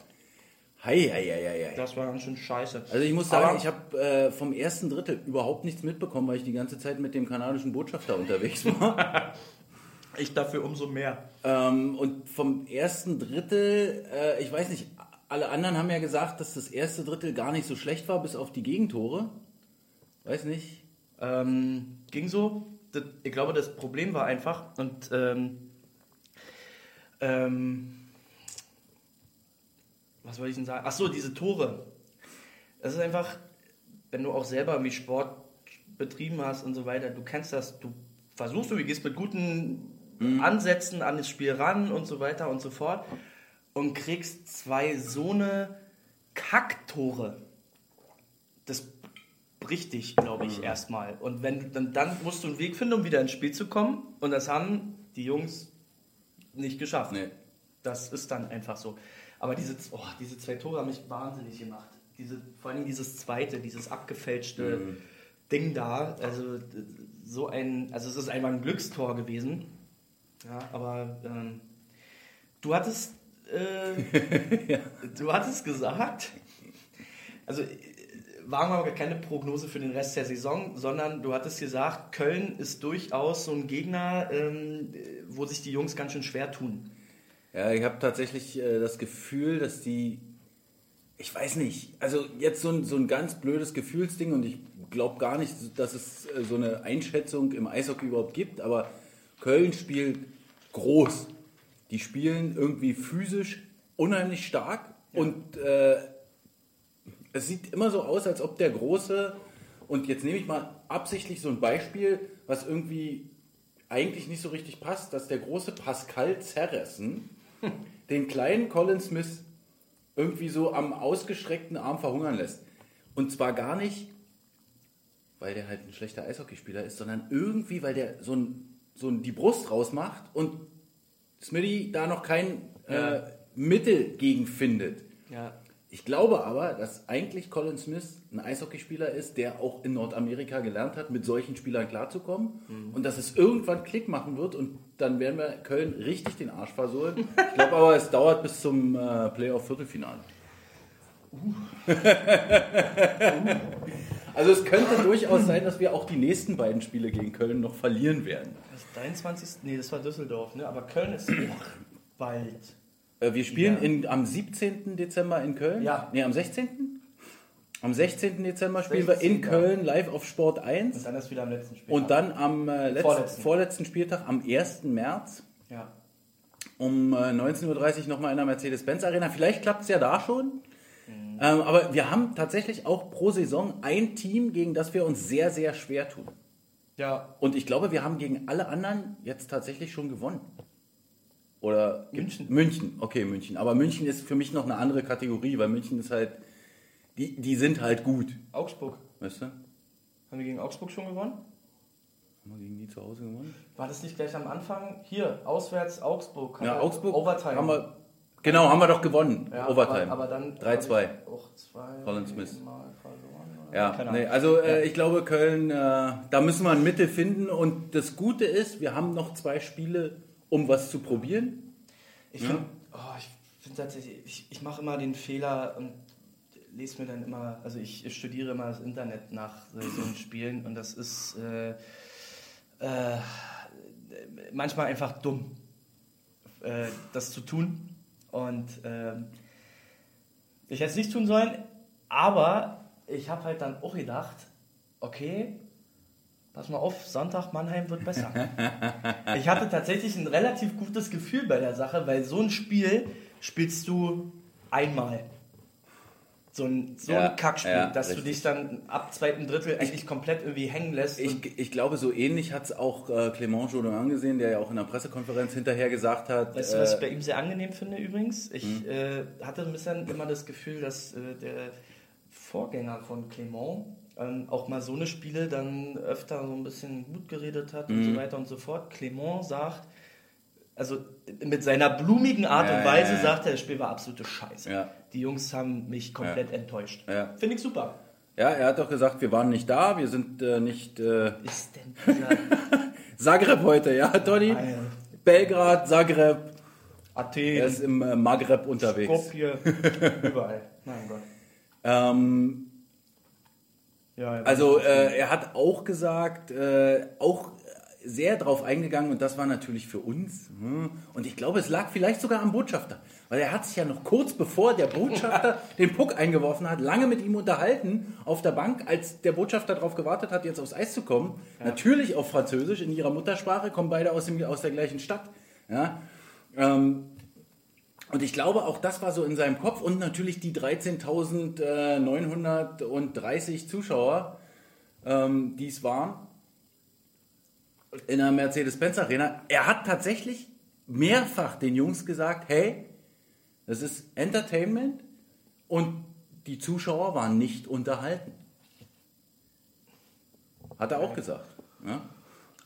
Hei, hei, hei, hei, hei. Das war ganz schön scheiße. Also ich muss sagen, Aber- ich habe äh, vom ersten Drittel überhaupt nichts mitbekommen, weil ich die ganze Zeit mit dem kanadischen Botschafter unterwegs war. Ich dafür umso mehr. ähm, und vom ersten Drittel, äh, ich weiß nicht, alle anderen haben ja gesagt, dass das erste Drittel gar nicht so schlecht war, bis auf die Gegentore. Weiß nicht. Ähm, ging so. Das, ich glaube, das Problem war einfach und ähm, ähm, was wollte ich denn sagen? Ach so, diese Tore. Das ist einfach, wenn du auch selber irgendwie Sport betrieben hast und so weiter, du kennst das, du versuchst, du gehst mit guten Ansätzen an das Spiel ran und so weiter und so fort und kriegst zwei so eine Kacktore. Das bricht dich, glaube ich, erstmal. Und wenn dann, dann musst du einen Weg finden, um wieder ins Spiel zu kommen. Und das haben die Jungs nicht geschafft. Nee. Das ist dann einfach so. Aber diese, oh, diese zwei Tore haben mich wahnsinnig gemacht. Diese, vor allem dieses zweite, dieses abgefälschte Ding da. Also so ein, also es ist einfach ein Glückstor gewesen. Ja, aber ähm, du hattest, äh, du hattest gesagt, also waren wir aber keine Prognose für den Rest der Saison, sondern du hattest gesagt, Köln ist durchaus so ein Gegner, ähm, wo sich die Jungs ganz schön schwer tun. Ja, ich habe tatsächlich äh, das Gefühl, dass die, ich weiß nicht, also jetzt so ein, so ein ganz blödes Gefühlsding und ich glaube gar nicht, dass es äh, so eine Einschätzung im Eishockey überhaupt gibt, aber Köln spielt groß. Die spielen irgendwie physisch unheimlich stark und äh, es sieht immer so aus, als ob der Große, und jetzt nehme ich mal absichtlich so ein Beispiel, was irgendwie eigentlich nicht so richtig passt, dass der große Pascal Zerressen den kleinen Colin Smith irgendwie so am ausgestreckten Arm verhungern lässt. Und zwar gar nicht, weil der halt ein schlechter Eishockeyspieler ist, sondern irgendwie, weil der so, ein, so ein, die Brust rausmacht und Smitty da noch kein Ja. äh, Mittel gegen findet. Ja. Ich glaube aber, dass eigentlich Colin Smith ein Eishockeyspieler ist, der auch in Nordamerika gelernt hat, mit solchen Spielern klarzukommen und dass es irgendwann Klick machen wird und dann werden wir Köln richtig den Arsch versohlen. Ich glaube aber, es dauert bis zum äh, Playoff-Viertelfinale. also es könnte durchaus sein, dass wir auch die nächsten beiden Spiele gegen Köln noch verlieren werden. Das 23. Nee, das war Düsseldorf, ne? Aber Köln ist auch bald. Äh, wir spielen Ja. in, am 17. Dezember in Köln. Ja. Nee, am 16. Am 16. Dezember spielen wir in 16., Köln live auf Sport 1. Und dann ist wieder am letzten Spiel. Und dann am äh, letzten, Vorletzten. vorletzten Spieltag, am 1. März, Ja. um äh, 19.30 Uhr nochmal in der Mercedes-Benz Arena. Vielleicht klappt es ja da schon. Ähm, aber wir haben tatsächlich auch pro Saison ein Team, gegen das wir uns sehr, sehr schwer tun. Ja. Und ich glaube, wir haben gegen alle anderen jetzt tatsächlich schon gewonnen. Oder München. München, okay, München. Aber München ist für mich noch eine andere Kategorie, weil München ist halt, die, die sind halt gut. Augsburg. Weißt du? Haben Haben wir gegen Augsburg schon gewonnen? wir gegen die zu Hause gewonnen? War das nicht gleich am Anfang? Hier, auswärts Augsburg. Ja, Augsburg Overtime. haben wir, genau, haben wir doch gewonnen. ja, Overtime. Aber, aber dann 3-2. hab ich Auch zwei. Colin Smith. Mal verloren. oder? Ja, nee, also äh, ich glaube, Köln, äh, da müssen wir ein Mittel finden. Und das Gute ist, wir haben noch zwei Spiele, um was zu probieren. Ich finde oh, ich find tatsächlich, ich, ich mache immer den Fehler und lese mir dann immer, also ich studiere immer das Internet nach so, so Spielen und das ist äh, äh, manchmal einfach dumm, äh, das zu tun. Und ähm, ich hätte es nicht tun sollen, aber ich habe halt dann auch gedacht, okay, pass mal auf, Sonntag Mannheim wird besser. ich hatte tatsächlich ein relativ gutes Gefühl bei der Sache, weil so ein Spiel spielst du einmal. So ein, so Ja, ein Kackspiel, ja, dass richtig. du dich dann ab zweiten Drittel eigentlich komplett irgendwie hängen lässt. Ich, ich glaube, so ähnlich hat es auch äh, Clément Jodoin angesehen, der ja auch in der Pressekonferenz hinterher gesagt hat. Weißt du, was ich äh, bei ihm sehr angenehm finde übrigens? Ich Hm. äh, hatte ein bisschen immer das Gefühl, dass äh, der Vorgänger von Clément ähm, auch mal so eine Spiele dann öfter so ein bisschen gut geredet hat Hm. und so weiter und so fort. Clément sagt, also mit seiner blumigen Art Ja, und ja, Weise ja. sagt er, das Spiel war absolute Scheiße. Ja. Die Jungs haben mich komplett enttäuscht. Ja. Finde ich super. ja, er hat doch gesagt, wir waren nicht da, wir sind äh, nicht äh, Ist denn dieser Zagreb heute, ja, Toni? Belgrad, Zagreb, er Athen, ist im äh, Maghreb unterwegs. Skopje, überall. Mein Gott. Ähm, Ja, ja. Also äh, er hat auch gesagt, äh, auch sehr drauf eingegangen und das war natürlich für uns. hm, Und ich glaube, es lag vielleicht sogar am Botschafter, weil er hat sich ja noch kurz bevor der Botschafter den Puck eingeworfen hat, lange mit ihm unterhalten auf der Bank, als der Botschafter darauf gewartet hat, jetzt aufs Eis zu kommen. Natürlich auf Französisch in ihrer Muttersprache, kommen beide aus, dem, aus der gleichen Stadt. Ja. Ähm, und ich glaube, auch das war so in seinem Kopf und natürlich die 13.930 Zuschauer, ähm, die es waren, in der Mercedes-Benz Arena. Er hat tatsächlich mehrfach den Jungs gesagt, hey, das ist Entertainment und die Zuschauer waren nicht unterhalten. Hat er auch gesagt. Ja?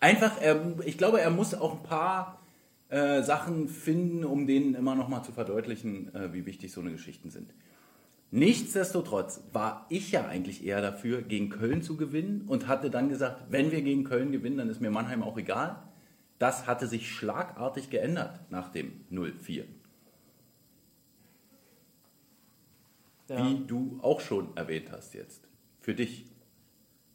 Einfach, er, ich glaube, er muss auch ein paar äh, Sachen finden, um denen immer noch mal zu verdeutlichen, äh, wie wichtig so eine Geschichten sind. Nichtsdestotrotz war ich ja eigentlich eher dafür, gegen Köln zu gewinnen und hatte dann gesagt, wenn wir gegen Köln gewinnen, dann ist mir Mannheim auch egal. Das hatte sich schlagartig geändert nach dem 0-4. ja. Wie du auch schon erwähnt hast jetzt. Für dich.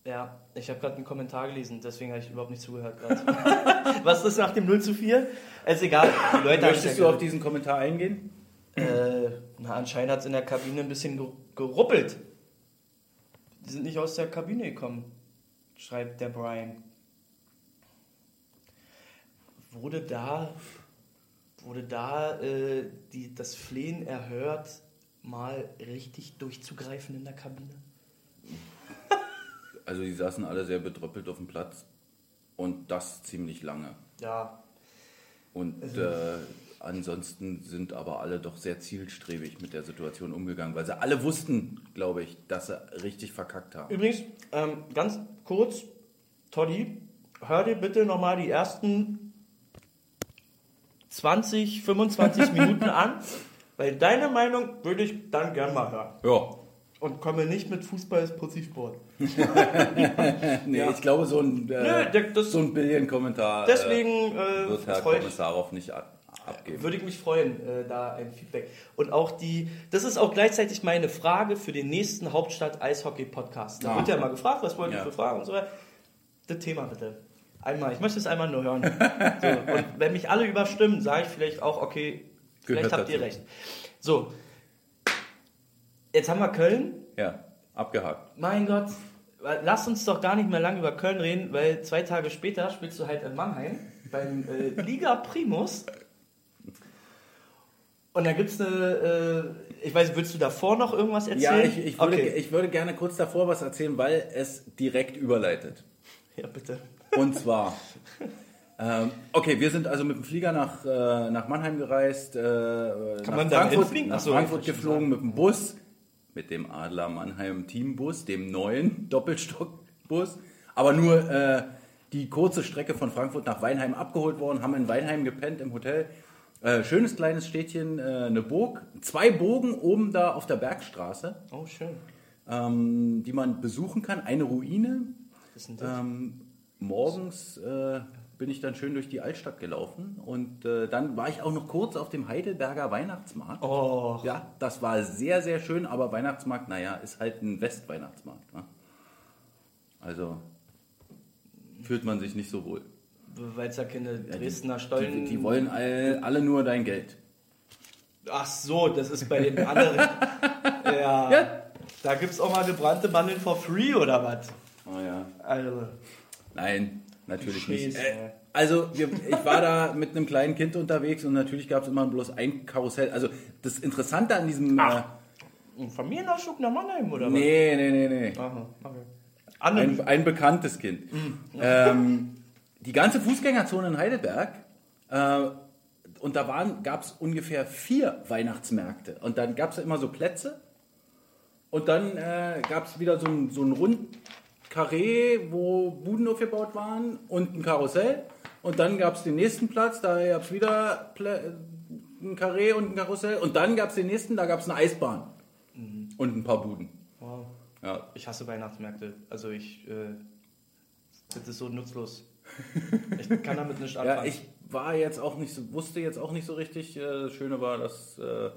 Ja, ich habe gerade einen Kommentar gelesen, deswegen habe ich überhaupt nicht zugehört gerade. Was ist nach dem 0 zu 4? ist egal. Die Leute Möchtest du auf diesen Kommentar eingehen? Äh, na, anscheinend hat es in der Kabine ein bisschen ger- geruppelt. Die sind nicht aus der Kabine gekommen, schreibt der Brian. Wurde da, wurde da äh, die, das Flehen erhört, mal richtig durchzugreifen in der Kabine? Also die saßen alle sehr betröppelt auf dem Platz und das ziemlich lange. Ja, Und äh, ansonsten sind aber alle doch sehr zielstrebig mit der Situation umgegangen, weil sie alle wussten, glaube ich, dass sie richtig verkackt haben. Übrigens, ähm, ganz kurz, Toddy, hör dir bitte nochmal die ersten 20, 25 Minuten an, weil deine Meinung würde ich dann gern mal hören. Ja. Und komme nicht mit Fußball ist Pussy-Sport. Nee, Ja. ich glaube, so ein, äh, das- so ein Billion-Kommentar Deswegen äh, äh, wird Herr Kommissarov nicht ab abgeben. würde ich mich freuen, äh, da ein Feedback. Und auch die, das ist auch gleichzeitig meine Frage für den nächsten Hauptstadt-Eishockey-Podcast. Da Ah. wird ja mal gefragt, was wollt ihr Ja. für Fragen und so weiter. Das Thema bitte. Einmal, ich möchte es einmal nur hören. So, und wenn mich alle überstimmen, sage ich vielleicht auch, okay, vielleicht Gehört habt ihr dazu. recht. So, jetzt haben wir Köln. Ja, abgehakt. Mein Gott, lass uns doch gar nicht mehr lange über Köln reden, weil zwei Tage später spielst du halt in Mannheim beim äh, Liga Primus. Und da gibt es eine, äh, ich weiß, willst du davor noch irgendwas Ja, erzählen? ich, ich, würde, okay. ich würde gerne kurz davor was erzählen, weil es direkt überleitet. ja, bitte. Und zwar, ähm, okay, wir sind also mit dem Flieger nach, äh, nach Mannheim gereist, äh, nach man da Frankfurt, hinfliegen? nach Frankfurt geflogen mit dem Bus, mit dem Adler Mannheim Teambus, dem neuen Doppelstockbus, aber nur äh, die kurze Strecke von Frankfurt nach Weinheim abgeholt worden, haben in Weinheim gepennt im Hotel. Äh, schönes kleines Städtchen, äh, eine Burg, zwei Bogen oben da auf der Bergstraße, Oh, schön. ähm, die man besuchen kann, eine Ruine, Was ist denn das? ähm, morgens äh, bin ich dann schön durch die Altstadt gelaufen und äh, dann war ich auch noch kurz auf dem Heidelberger Weihnachtsmarkt. oh, Ja, das war sehr, sehr schön, aber Weihnachtsmarkt, naja, ist halt ein Westweihnachtsmarkt. Ne? Also fühlt man sich nicht so wohl. weil es ja keine Ja, Dresdner die, Stollen... die, die wollen alle, alle nur dein Geld. Ach so, das ist bei den anderen... ja, Ja. da gibt es auch mal gebrannte Mandeln for free, oder was? Oh ja. Also, Nein, natürlich nicht. Äh, also wir, ich war da mit einem kleinen Kind unterwegs und natürlich gab es immer bloß ein Karussell. Also das Interessante an diesem... Äh, ein Familienausflug nach Mannheim, oder nee, nee, nee, nee. was? Aha, okay. Ein, ein bekanntes Kind. Ähm, die ganze Fußgängerzone in Heidelberg, äh, und da gab es ungefähr vier Weihnachtsmärkte. Und dann gab es immer so Plätze. Und dann äh, gab es wieder so ein, so ein Rundkarree, wo Buden aufgebaut waren und ein Karussell. Und dann gab es den nächsten Platz, da gab es wieder ein Karree und ein Karussell. Und dann gab es den nächsten, da gab es eine Eisbahn. Und ein paar Buden. Wow. Ja, Ich hasse Weihnachtsmärkte. Also ich, äh, das ist so nutzlos. Ich kann damit nicht anfangen. Ja, ich war jetzt auch nicht so, wusste jetzt auch nicht so richtig. Äh, Das Schöne war, dass, äh,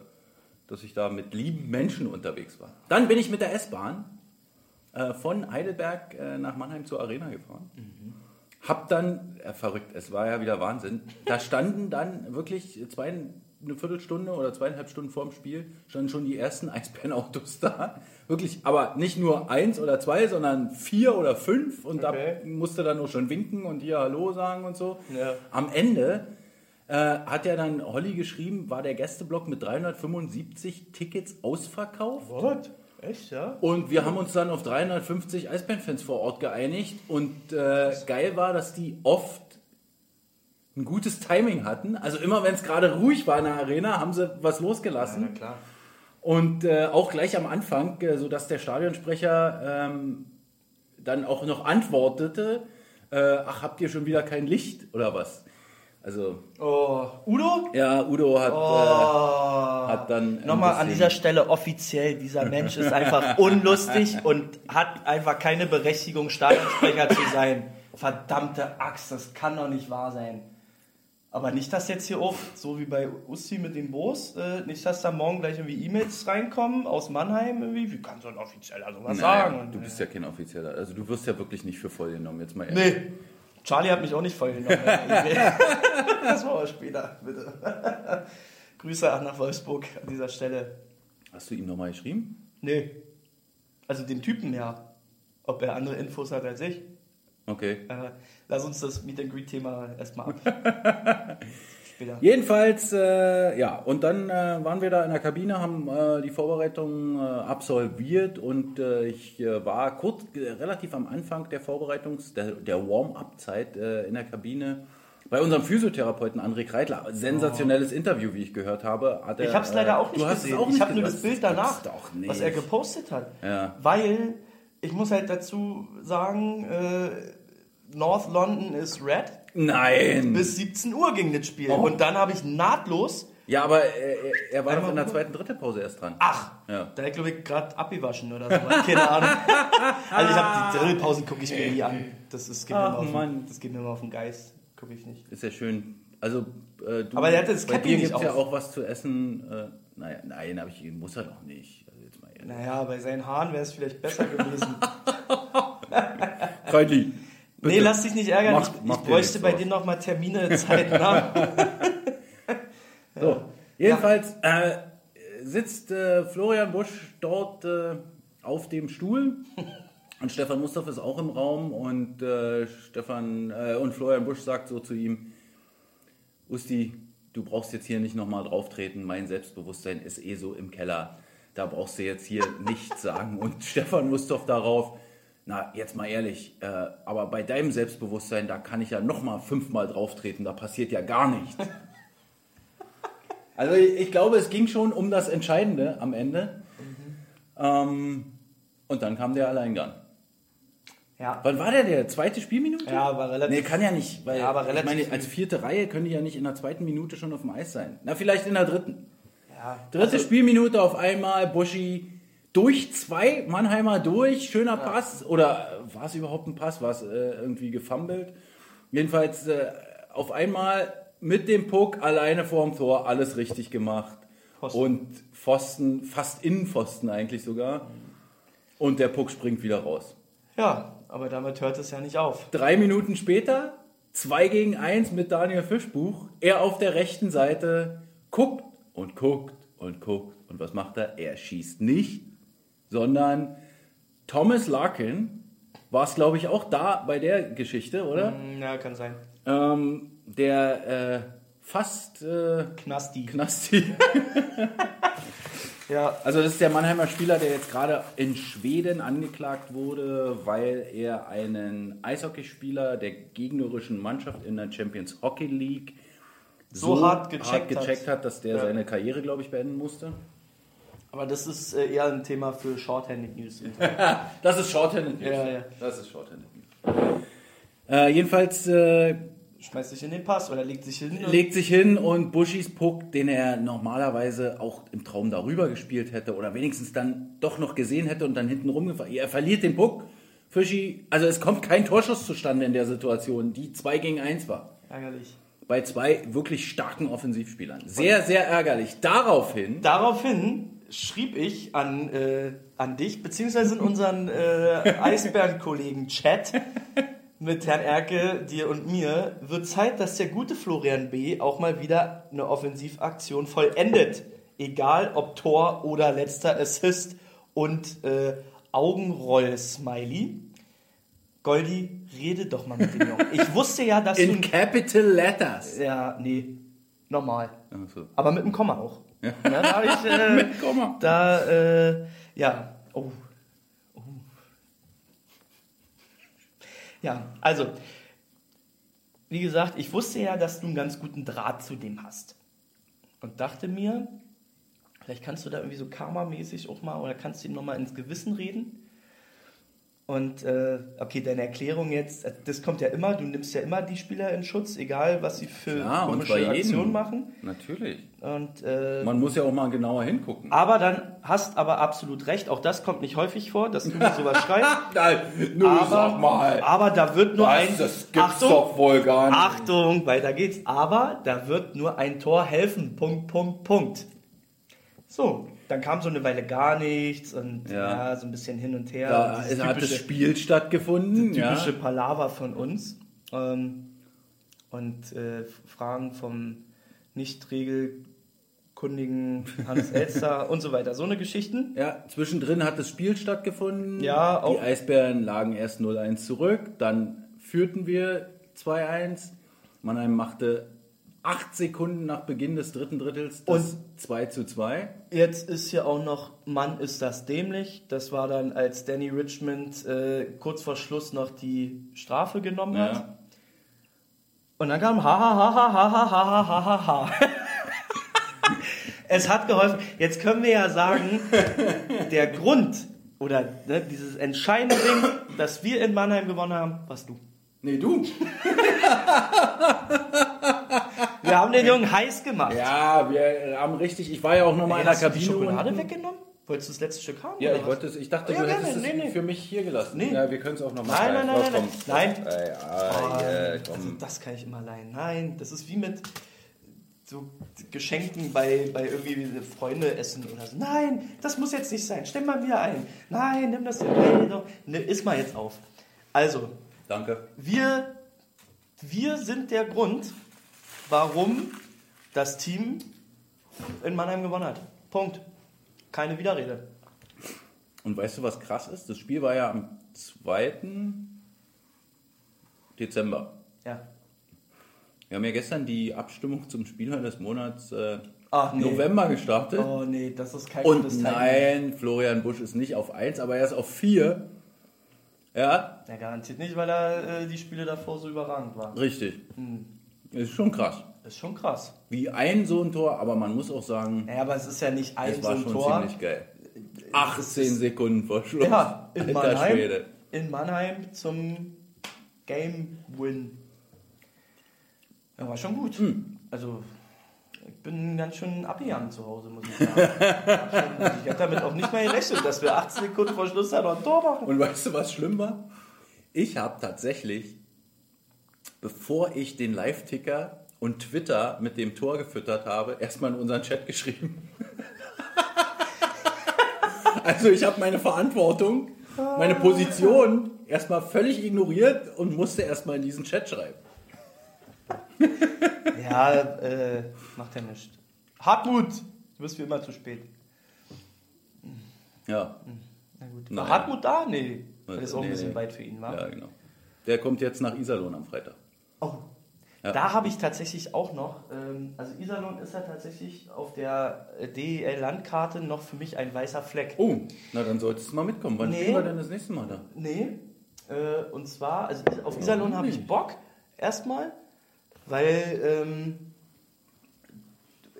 dass ich da mit lieben Menschen unterwegs war. Dann bin ich mit der S-Bahn äh, von Heidelberg äh, nach Mannheim zur Arena gefahren. Hab dann, äh, verrückt, es war ja wieder Wahnsinn. Da standen dann wirklich zwei, eine Viertelstunde oder zweieinhalb Stunden vorm Spiel, standen schon die ersten Eisbärenautos da. Wirklich, aber nicht nur eins oder zwei, sondern vier oder fünf. Und Okay. da musste dann auch schon winken und hier Hallo sagen und so. Ja. Am Ende äh, hat ja dann Holly geschrieben, war der Gästeblock mit 375 Tickets ausverkauft. What? Echt, ja? Und wir haben uns dann auf 350 Eisbärenfans vor Ort geeinigt. Und äh, geil war, dass die oft ein gutes Timing hatten. Also immer wenn es gerade ruhig war in der Arena, haben sie was losgelassen. klar. Und äh, auch gleich am Anfang, äh, sodass der Stadionsprecher ähm, dann auch noch antwortete, äh, ach, habt ihr schon wieder kein Licht oder was? Also, Oh, Udo? ja, Udo hat, Oh. äh, hat dann... Nochmal an dieser Stelle offiziell, dieser Mensch ist einfach unlustig und hat einfach keine Berechtigung, Stadionsprecher zu sein. Verdammte Axt, das kann doch nicht wahr sein. Aber nicht, dass jetzt hier auch, so wie bei Ussi mit dem Boos, äh, nicht, dass da morgen gleich irgendwie E-Mails reinkommen aus Mannheim irgendwie. Wie kann so ein Offizieller sowas Naja, sagen? Und, du bist ja kein Offizieller. Also du wirst ja wirklich nicht für voll genommen, jetzt mal ehrlich. Nee. Charlie hat mich auch nicht voll genommen. das war aber später, bitte. Grüße auch nach Wolfsburg an dieser Stelle. Hast du ihm nochmal geschrieben? Nee. Also den Typen ja. Ob er andere Infos hat als ich. Okay. Äh, lass uns das Meet and Greet Thema erstmal ab. Später. Jedenfalls, äh, ja, und dann äh, waren wir da in der Kabine, haben äh, die Vorbereitung äh, absolviert und äh, ich äh, war kurz, äh, relativ am Anfang der Vorbereitungs-, der, der Warm-up-Zeit äh, in der Kabine bei unserem Physiotherapeuten André Kreitler. Sensationelles Interview, wie ich gehört habe. Hat er, Ich habe es leider auch nicht du hast gesehen. Es auch ich nicht habe nur das Bild danach, doch nicht. was er gepostet hat. Ja. Weil, ich muss halt dazu sagen, äh, North London ist red. Nein! Bis 17 Uhr ging das Spiel. Oh. Und dann habe ich nahtlos, Ja, aber äh, er war Einmal in der zweiten, dritten Pause erst dran. ach, Ja. da glaube ich gerade abgewaschen oder so. Keine Ahnung. also ich habe die Drittelpausen gucke ich mir nie an. Das, ist, geht mir Ach, immer auf, das geht mir immer auf den Geist. Gucke ich nicht. Ist ja schön. Also, äh, du, Aber er hatte das bei Cappy dir nicht gibt es ja auf. auch was zu essen. Äh, naja, nein, aber ich muss er doch nicht. Also jetzt mal ehrlich. Naja, bei seinen Haaren wäre es vielleicht besser gewesen. Kylie, bitte. nee, lass dich nicht ärgern. Mach- ich mach ich bräuchte bei dir nochmal Termine, Zeiten. Ne? So, jedenfalls äh, sitzt äh, Florian Busch dort äh, auf dem Stuhl und Stefan Mustaff ist auch im Raum und äh, Stefan äh, und Florian Busch sagt so zu ihm: Usti, du brauchst jetzt hier nicht nochmal drauftreten. Mein Selbstbewusstsein ist eh so im Keller. Da brauchst du jetzt hier nichts sagen. Und Stefan Mustaff darauf. Na, jetzt mal ehrlich, äh, aber bei deinem Selbstbewusstsein, da kann ich ja nochmal fünfmal drauftreten, da passiert ja gar nichts. Also ich, ich glaube, es ging schon um das Entscheidende am Ende. Ähm, und dann kam der Alleingang. Ja. Wann war der, der zweite Spielminute? Ja, war relativ- Nee, kann ja nicht, weil Ja, aber ich relativ meine, als vierte Reihe können die ja nicht in der zweiten Minute schon auf dem Eis sein. Na, vielleicht in der dritten. ja. Dritte Spielminute auf einmal, Buschi durch zwei, Mannheimer durch, schöner Pass. Oder äh, war es überhaupt ein Pass? War es äh, irgendwie gefummelt? Jedenfalls äh, auf einmal mit dem Puck alleine vorm Tor alles richtig gemacht. Pfosten. Und Pfosten, fast Innenpfosten eigentlich sogar. Und der Puck springt wieder raus. Ja, aber damit hört es ja nicht auf. Drei Minuten später, 2 gegen 1 mit Daniel Fischbuch. Er auf der rechten Seite guckt und guckt und guckt. Und was macht er? Er schießt nicht, sondern Thomas Larkin war es, glaube ich, auch da bei der Geschichte, oder? Hm, Ja, kann sein. Ähm, der äh, fast äh, Knasti. Knasti. Ja, Also das ist der Mannheimer Spieler, der jetzt gerade in Schweden angeklagt wurde, weil er einen Eishockeyspieler der gegnerischen Mannschaft in der Champions Hockey League So hart gecheckt gecheckt hat. hat, dass der Ja. seine Karriere, glaube ich, beenden musste. Aber das ist äh, eher ein Thema für Shorthanded News. Das ist Shorthanded News. Ja, ja. Das ist Shorthanded News. Äh, jedenfalls äh, Schmeißt sich in den Pass oder legt sich hin. legt sich hin und Buschis Puck, den er normalerweise auch im Traum darüber gespielt hätte oder wenigstens dann doch noch gesehen hätte und dann hinten rumgefahren. Er verliert den Puck. Fischi, also es kommt kein Torschuss zustande in der Situation, die 2 gegen 1 war. Ärgerlich. Bei zwei wirklich starken Offensivspielern. Sehr, sehr ärgerlich. Daraufhin, Daraufhin schrieb ich an, äh, an dich, beziehungsweise in unseren äh, Eisbären-Kollegen-Chat mit Herrn Erke, dir und mir, wird Zeit, dass der gute Florian B. auch mal wieder eine Offensivaktion vollendet. Egal ob Tor oder letzter Assist und äh, Augenroll-Smiley. Goldi, rede doch mal mit dem Jungen. Ich wusste ja, dass in du... Capital Letters. Ja, nee, normal. So. Aber mit einem Komma auch. Ja. da hab ich, äh, Mit Komma. Da, äh, ja. Oh. oh. Ja, also, wie gesagt, ich wusste ja, dass du einen ganz guten Draht zu dem hast. Und dachte mir, vielleicht kannst du da irgendwie so karmamäßig auch mal, oder kannst du ihm nochmal ins Gewissen reden. Und äh, okay, deine Erklärung jetzt, äh, das kommt ja immer, du nimmst ja immer die Spieler in Schutz, egal was sie für Ja, komische. Aktionen machen. Natürlich. Und äh, Man muss ja auch mal genauer hingucken. aber dann hast aber absolut recht, auch das kommt nicht häufig vor, dass du mir sowas schreibst. Nein, nur Aber, aber da wird nur ein das gibt's doch wohl gar nicht. Achtung, weiter geht's. Aber da wird nur ein Tor helfen. Punkt, Punkt, Punkt. So, dann kam so eine Weile gar nichts und ja, Ja. so ein bisschen hin und her. Da Dieses hat das Spiel stattgefunden. typische Ja. Palaver von uns. Ähm, und äh, Fragen vom nicht regelkundigen Hans Elster und so weiter. So eine Geschichten. Ja, zwischendrin hat das Spiel stattgefunden. Ja, auch- Die Eisbären lagen erst 0-1 zurück, dann führten wir 2-1. Mannheim machte 8 Sekunden nach Beginn des dritten Drittels das 2 zu 2. Jetzt ist ja auch noch, Mann, ist das dämlich. Das war dann, als Danny Richmond äh, kurz vor Schluss noch die Strafe genommen hat. Ja. Und dann kam ha ha ha ha ha ha ha ha ha ha. Es hat geholfen. Jetzt können wir ja sagen, der Grund oder ne, dieses entscheidende Ding, dass wir in Mannheim gewonnen haben, warst du. Nee, du. Wir haben den Jungen heiß gemacht. Ja, wir haben richtig, ich war ja auch nochmal in der Hast du die Kabine. Schokolade unten. weggenommen? Wolltest du das letzte Stück haben? Ja, ich wollte es, ich dachte, Ja, du gerne. hättest es Nee, nee. für mich hier gelassen. Nee. Ja, wir können es auch nochmal Nein, nein, nein, nein, nein. Nein. Also das kann ich immer leihen. Nein, das ist wie mit so Geschenken bei, bei irgendwie Freunde essen oder so. Nein, das muss jetzt nicht sein. Stell mal wieder ein. Nein, nimm das. Nee. Ne, iss mal jetzt auf. Also, Danke. wir, wir sind der Grund, warum das Team in Mannheim gewonnen hat. Punkt. Keine Widerrede. Und weißt du, was krass ist? Das Spiel war ja am 2. Dezember. Ja. Wir haben ja gestern die Abstimmung zum Spieler des Monats äh, Ach, nee. November gestartet. Oh nee, das ist kein Und gutes nein, Florian Busch ist nicht auf 1, aber er ist auf 4. Ja, Ja, garantiert nicht, weil er äh, die Spiele davor so überragend waren. richtig. Hm. Ist schon krass. Ist schon krass. Wie ein so ein Tor, aber man muss auch sagen, Naja, aber es ist ja nicht ein es so war ein schon Tor. ziemlich geil. 18 Sekunden vor Schluss. Ja, in Alter Mannheim, Schwede. in Mannheim zum Game Win. Ja, war schon gut. Hm. Also, ich bin ganz schön abgegangen zu Hause, muss ich sagen. War schon ich habe damit auch nicht mal gerechnet, dass wir 18 Sekunden vor Schluss da noch ein Tor machen. Und weißt du, was schlimm war? Ich habe tatsächlich, bevor ich den Live-Ticker und Twitter mit dem Tor gefüttert habe, erstmal in unseren Chat geschrieben. also ich habe meine Verantwortung, meine Position erstmal völlig ignoriert und musste erstmal in diesen Chat schreiben. Ja, äh, macht ja nichts. Hartmut, du bist wie immer zu spät. Ja, Na gut. War Hartmut da? Nee. Das ist auch ein Nee, bisschen nee. weit für ihn, wa? ja, genau. Der kommt jetzt nach Iserlohn am Freitag. Oh. Ja. Da habe ich tatsächlich auch noch, ähm, also Iserlohn ist ja tatsächlich auf der äh, DEL-Landkarte noch für mich ein weißer Fleck. Oh, na dann solltest du mal mitkommen. Wann Nee. spielen wir denn das nächste Mal da? Nee, äh, und zwar, also auf Iserlohn habe ich? Bock, erstmal, weil ähm,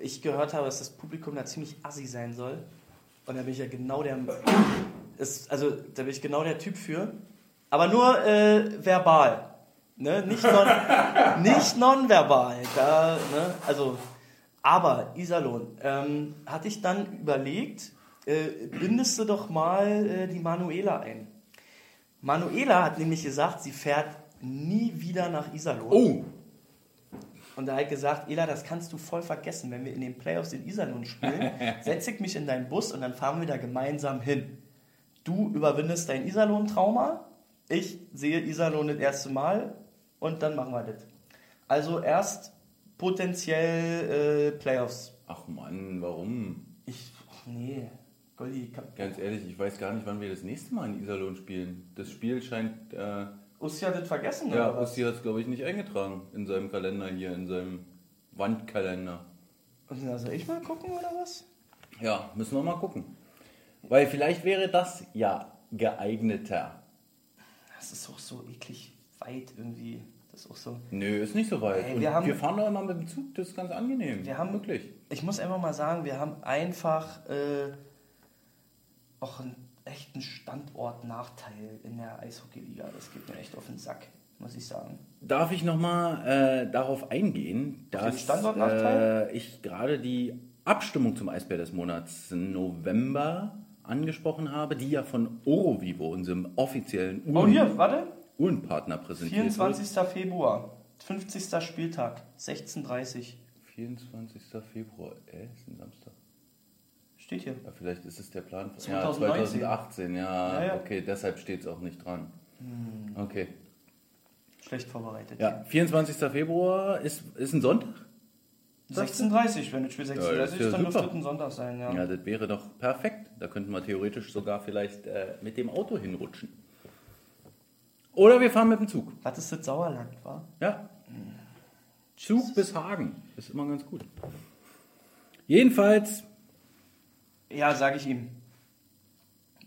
ich gehört habe, dass das Publikum da ziemlich assi sein soll. Und da bin ich ja genau der, ist, also da bin ich genau der Typ für. Aber nur äh, verbal. Ne? Nicht, non, nicht nonverbal. Da, ne? Also, aber Iserlohn, ähm, hatte ich dann überlegt, äh, bindest du doch mal äh, die Manuela ein. Manuela hat nämlich gesagt, sie fährt nie wieder nach Iserlohn. Oh, Und da hat gesagt, Ela, das kannst du voll vergessen. Wenn wir in den Playoffs in Iserlohn spielen, setze ich mich in deinen Bus und dann fahren wir da gemeinsam hin. Du überwindest dein Iserlohn-Trauma, ich sehe Iserlohn das erste Mal und dann machen wir das. Also erst potenziell äh, Playoffs. ach Mann, warum? Ich, ach nee, Goldi, ich hab- Ganz ehrlich, ich weiß gar nicht, wann wir das nächste Mal in Iserlohn spielen. Das Spiel scheint, äh, Ussi hat das vergessen, ja, oder was? Ossi hat es, glaube ich, nicht eingetragen in seinem Kalender hier, in seinem Wandkalender. Und dann soll ich mal gucken, oder was? Ja, müssen wir mal gucken. Weil vielleicht wäre das ja geeigneter. Das ist auch so eklig weit irgendwie. Das ist auch so. Nö, ist nicht so weit. Ey, wir haben- wir fahren doch immer mit dem Zug, das ist ganz angenehm. Wir haben wirklich. Ich muss einfach mal sagen, wir haben einfach äh, auch einen echten Standortnachteil in der Eishockeyliga. Das geht mir echt auf den Sack, muss ich sagen. Darf ich nochmal äh, darauf eingehen, dass äh, ich gerade die Abstimmung zum Eisbär des Monats November angesprochen habe, die ja von Orovivo, unserem offiziellen Oh, Uhren hier, warte. Uhrenpartner präsentiert 24. Februar, 50. Spieltag, 16.30 wird. 24. Februar, äh, ist ein Samstag. Steht hier. Ja, vielleicht ist es der Plan. 2019. Ja, 2018, ja, Ja, ja. okay, deshalb steht es auch nicht dran. Okay. Schlecht vorbereitet. Ja, 24. Februar ist, ist ein Sonntag? 16.30 wenn das Spiel 16.30 Ja, ist ja dann dürfte es ein Sonntag sein, ja. Ja, das wäre doch perfekt. Da könnten wir theoretisch sogar vielleicht äh, mit dem Auto hinrutschen. Oder wir fahren mit dem Zug. Was ist das Sauerland, war? Ja. Zug bis Hagen. Ist immer ganz gut. Jedenfalls, Ja, sage ich ihm.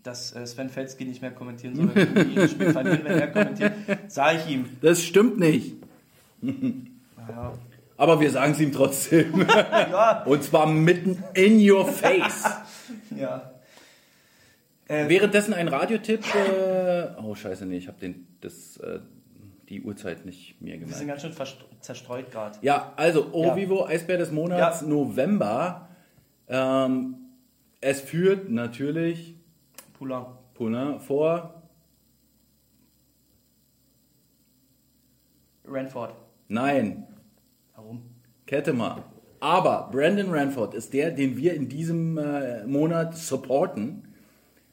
Dass äh, Sven Felski nicht mehr kommentieren soll, wenn die das Spiel verlieren, wenn er kommentiert, sage ich ihm. das stimmt nicht. Ja. Aber wir sagen es ihm trotzdem. ja. Und zwar mitten in your face. ja. Währenddessen ein Radiotipp. Äh, oh, scheiße, nee, ich habe den, das, äh, die Uhrzeit nicht mir Wir sind ganz schön zerstreut gerade. Ja, also Ja. Ovivo, Eisbär des Monats, Ja. November. Ähm, es führt natürlich Poulain. Poulain vor. Ranford. Nein, Warum? Kettemer. Aber Brandon Ranford ist der, den wir in diesem äh, Monat supporten.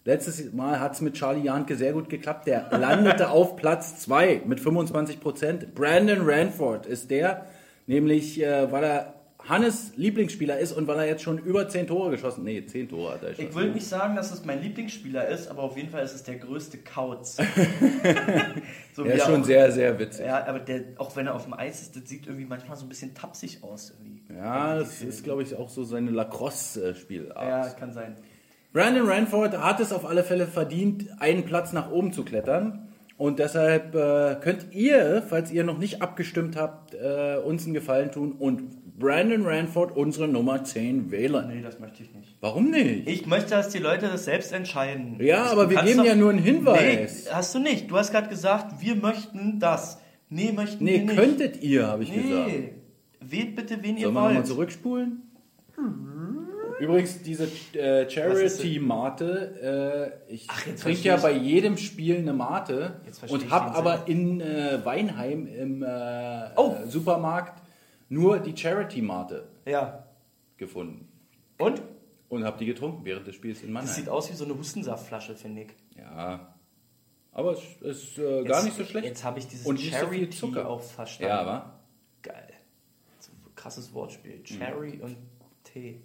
Letztes Mal hat es mit Charlie Janke sehr gut geklappt. Der landete auf Platz 2 mit 25 Prozent. Brandon Ranford ist der, nämlich äh, weil er Hannes Lieblingsspieler ist und weil er jetzt schon über 10 Tore geschossen Nee, 10 Tore hat er schon. Ich will nicht sagen, dass es mein Lieblingsspieler ist, aber auf jeden Fall ist es der größte Kauz. so Er ist schon auch, sehr, sehr witzig. Ja, aber der, auch wenn er auf dem Eis ist, das sieht irgendwie manchmal so ein bisschen tapsig aus. Irgendwie. Ja, das ist, glaube ich, auch so seine Lacrosse-Spielart. Ja, kann sein. Brandon Ranford hat es auf alle Fälle verdient, einen Platz nach oben zu klettern. Und deshalb äh, könnt ihr, falls ihr noch nicht abgestimmt habt, äh, uns einen Gefallen tun und Brandon Ranford unsere Nummer 10 wählen. Nee, das möchte ich nicht. Warum nicht? Ich möchte, dass die Leute das selbst entscheiden. Ja, Das- aber wir geben ja nur einen Hinweis. Nee, hast du nicht. Du hast gerade gesagt, wir möchten das. Nee, möchten nee, wir nicht. könntet ihr, habe ich gesagt. Nee. Wählt bitte, wen ihr Sollen wir nochmal wollt. zurückspulen? Übrigens, diese äh, Charity-Mate, äh, ich Ach, trinke ja bei jedem Spiel eine Mate und habe aber in äh, Weinheim im äh, Oh. Supermarkt nur die Charity-Mate Ja. gefunden. Und? Und habe die getrunken während des Spiels in Das Mannheim. sieht aus wie so eine Hustensaftflasche, finde ich. Ja, aber es ist äh, gar Jetzt- nicht so schlecht. Jetzt habe ich dieses Und so Charity Zucker. auch verstanden. Ja, wa? Geil. So krasses Wortspiel. Mhm. Cherry und Tee.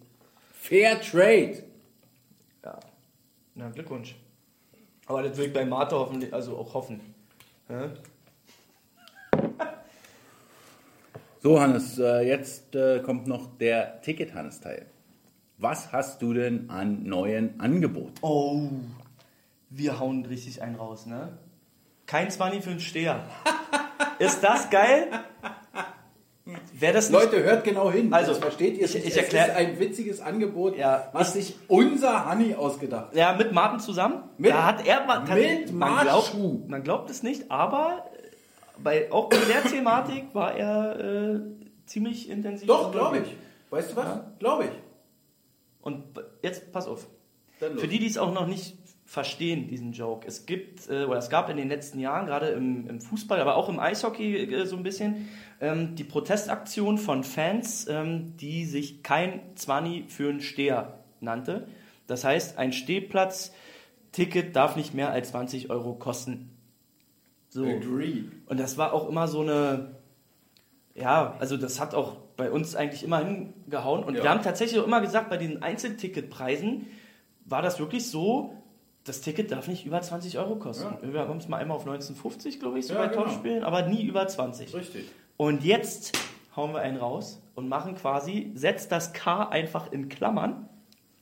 Fair Trade. Ja. Na, Glückwunsch. Aber das will ich bei Mate hoffentlich, also auch hoffen. Ja? So, Hannes, äh, jetzt äh, kommt noch der Ticket-Hannes-Teil. Was hast du denn an neuen Angeboten? Oh, wir hauen richtig einen raus, ne? Kein 20 für einen Steher. Ist das geil? Wer das nicht Leute, hört genau hin. Also, das versteht ihr ich- ich Es erklär- ist ein witziges Angebot, Ja, was sich unser Hanni ausgedacht hat. Ja, mit Martin zusammen. Mit- da hat er mal, mit man glaubt, man glaubt es nicht, aber äh, bei, auch bei der Thematik war er äh, ziemlich intensiv. Doch, glaube ich. Weißt du was? Glaube ich. Und jetzt pass auf. Für die, die es auch noch nicht verstehen, diesen Joke. Es gibt, äh, oder es gab in den letzten Jahren, gerade im, im Fußball, aber auch im Eishockey äh, so ein bisschen, ähm, die Protestaktion von Fans, ähm, die sich kein Zwanni für einen Steher nannte. Das heißt, ein Stehplatz-Ticket darf nicht mehr als 20 Euro kosten. So. Agree. Und das war auch immer so eine, ja, also das hat auch bei uns eigentlich immer hingehauen. Und Ja. wir haben tatsächlich auch immer gesagt, bei den Einzelticketpreisen war das wirklich so, das Ticket darf nicht über 20 Euro kosten. Wir haben es mal einmal auf 1950, glaube ich, so Ja, bei genau. Topspielen, aber nie über 20. Richtig. Und jetzt hauen wir einen raus und machen quasi, setzt das K einfach in Klammern,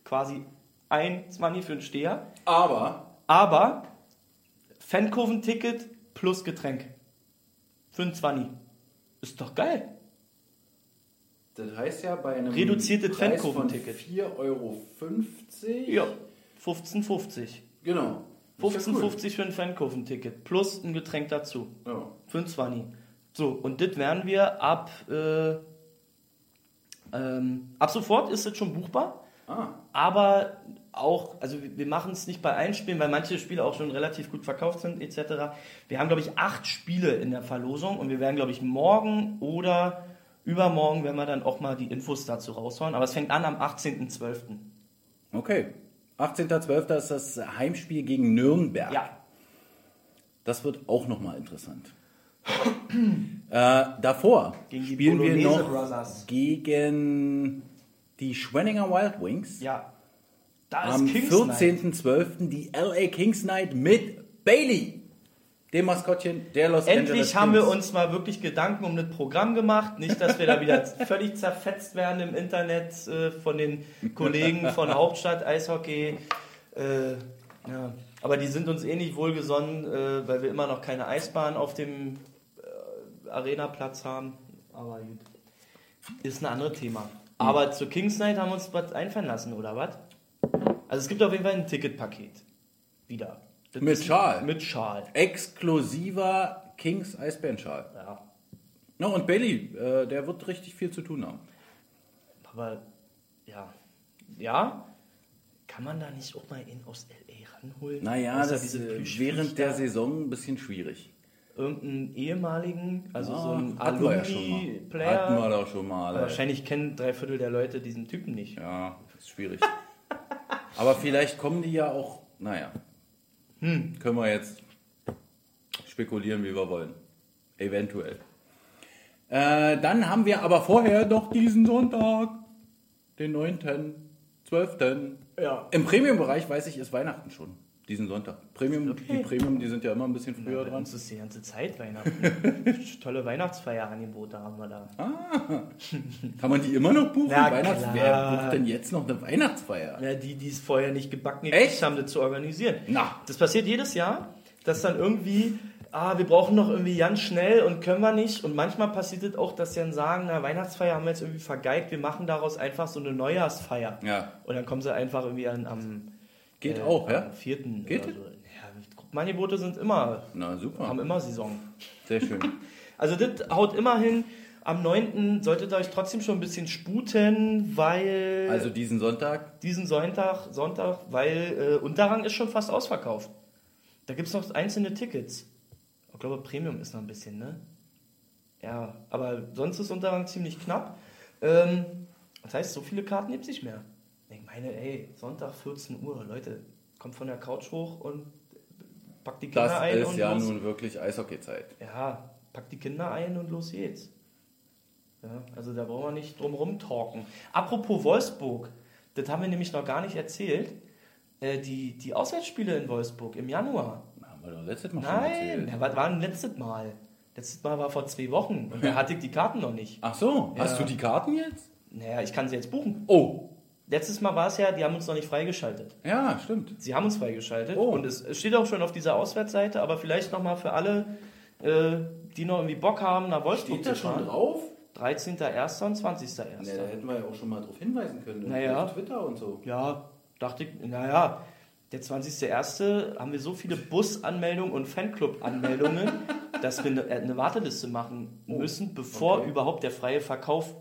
quasi ein 20 für einen Steher, Aber aber Fankurventicket plus Getränk. Für einen 20. Ist doch geil. das heißt ja bei einem Reduziertes Preis von Pfannkuchenticket. 4,50 Euro. Ja. 15,50. Genau. Das ist ja cool. 15,50 für ein Fankurventicket. Plus ein Getränk dazu. Ja. Für ein 20. So, und das werden wir ab, äh, ähm, ab sofort ist es schon buchbar. Ah, aber auch, also wir wir machen es nicht bei allen Spielen, weil manche Spiele auch schon relativ gut verkauft sind, etc. Wir haben, glaube ich, acht Spiele in der Verlosung und wir werden, glaube ich, morgen oder übermorgen werden wir dann auch mal die Infos dazu raushauen. Aber es fängt an am 18.12. okay. 18.12. ist das Heimspiel gegen Nürnberg. Ja, Das wird auch nochmal interessant. Äh, davor Gegen die spielen wir Bolognese noch Brothers. gegen die Schwenninger Wild Wings. Ja. Da ist Am Kings Night. 14.12. die LA Kings Night mit Bailey, dem Maskottchen der Los Angeles Endlich haben wir Kings. uns mal wirklich Gedanken um das Programm gemacht. Nicht, dass wir da wieder völlig zerfetzt werden im Internet äh, von den Kollegen von Hauptstadt Eishockey. Äh, ja. Aber die sind uns eh nicht wohlgesonnen, äh, weil wir immer noch keine Eisbahn auf dem äh, Arena-Platz haben. Aber gut. Ist ein anderes Thema. Aber zur Kings Night haben wir uns was einfallen lassen, oder was? Also es gibt auf jeden Fall ein Ticketpaket. Wieder. Das Mit Schal. Mit Schal. Exklusiver Kings Eisbärenschal. Ja. No, und Bailey, äh, der wird richtig viel zu tun haben. Aber ja, ja, kann man da nicht auch mal ihn aus LA ranholen? Naja, das ist Plüschviech während der. Saison ein bisschen schwierig. Irgendeinen ehemaligen, also so ein ja mal. Hatten wir Alumni-Player. doch schon mal. Wahrscheinlich kennen drei Viertel der Leute diesen Typen nicht. Ja, ist schwierig. Aber vielleicht kommen die ja auch, naja. Hm. Können wir jetzt spekulieren, wie wir wollen. Eventuell. Äh, dann haben wir aber vorher noch diesen Sonntag, den 9., 12. Ja. Im Premium-Bereich weiß ich, ist Weihnachten schon. Diesen Sonntag. Premium, Okay. die Premium, die sind ja immer ein bisschen früher Bei dran. uns ist die ganze Zeit Weihnachten. Tolle Weihnachtsfeierangebote haben wir da. Kann man die immer noch buchen? Na Weihnachts klar. Wer bucht denn jetzt noch eine Weihnachtsfeier? Ja, die, die es vorher nicht gebacken Echt? gekriegt haben, das zu organisieren. Na. Das passiert jedes Jahr, dass dann irgendwie, ah, wir brauchen noch irgendwie ganz schnell und können wir nicht. Und manchmal passiert es auch, dass sie dann sagen, na, Weihnachtsfeier haben wir jetzt irgendwie vergeigt, wir machen daraus einfach so eine Neujahrsfeier. Ja. Und dann kommen sie einfach irgendwie an, am Geht äh, auch, ja? am vierten Geht oder so. Ja, Angebote sind immer, Na super. haben immer Saison. Sehr schön. Also das haut immer hin. Am 9. solltet ihr euch trotzdem schon ein bisschen sputen, weil Also diesen Sonntag diesen Sonntag, Sonntag, weil äh, Unterrang ist schon fast ausverkauft. Da gibt es noch einzelne Tickets. Ich glaube, Premium ist noch ein bisschen, ne? Ja, aber sonst ist Unterrang ziemlich knapp. Ähm, das heißt, so viele Karten gibt es nicht mehr. Meine, ey, Sonntag 14 Uhr, Leute, kommt von der Couch hoch und packt die Kinder Das ein ist und ja los. nun wirklich Eishockey-Zeit. Ja, packt die Kinder ein und los geht's. Ja, also da brauchen wir nicht drum rumtalken. Apropos Wolfsburg, das haben wir nämlich noch gar nicht erzählt. Äh, die, die Auswärtsspiele in Wolfsburg im Januar. Haben wir doch letztes Mal schon Nein, erzählt. ja, was war denn letztes Mal? Letztes Mal war vor zwei Wochen und da hatte ich die Karten noch nicht. Ach so, Ja. hast du die Karten jetzt? Naja, ich kann sie jetzt buchen. Oh, Letztes Mal war es ja, die haben uns noch nicht freigeschaltet. ja, stimmt. Sie haben uns freigeschaltet Oh. und es, steht auch schon auf dieser Auswärtsseite, aber vielleicht nochmal für alle, äh, die noch irgendwie Bock haben, nach Wolfsburg zu fahren. drauf? 13.01. und 20.01. Ne, da hätten wir ja auch schon mal drauf hinweisen können. Naja. Auf Twitter und so. Ja, dachte ich, naja, der 20.01. haben wir so viele Busanmeldungen und Fanclub-Anmeldungen, dass wir eine, äh, eine Warteliste machen müssen, bevor okay. überhaupt der freie Verkauf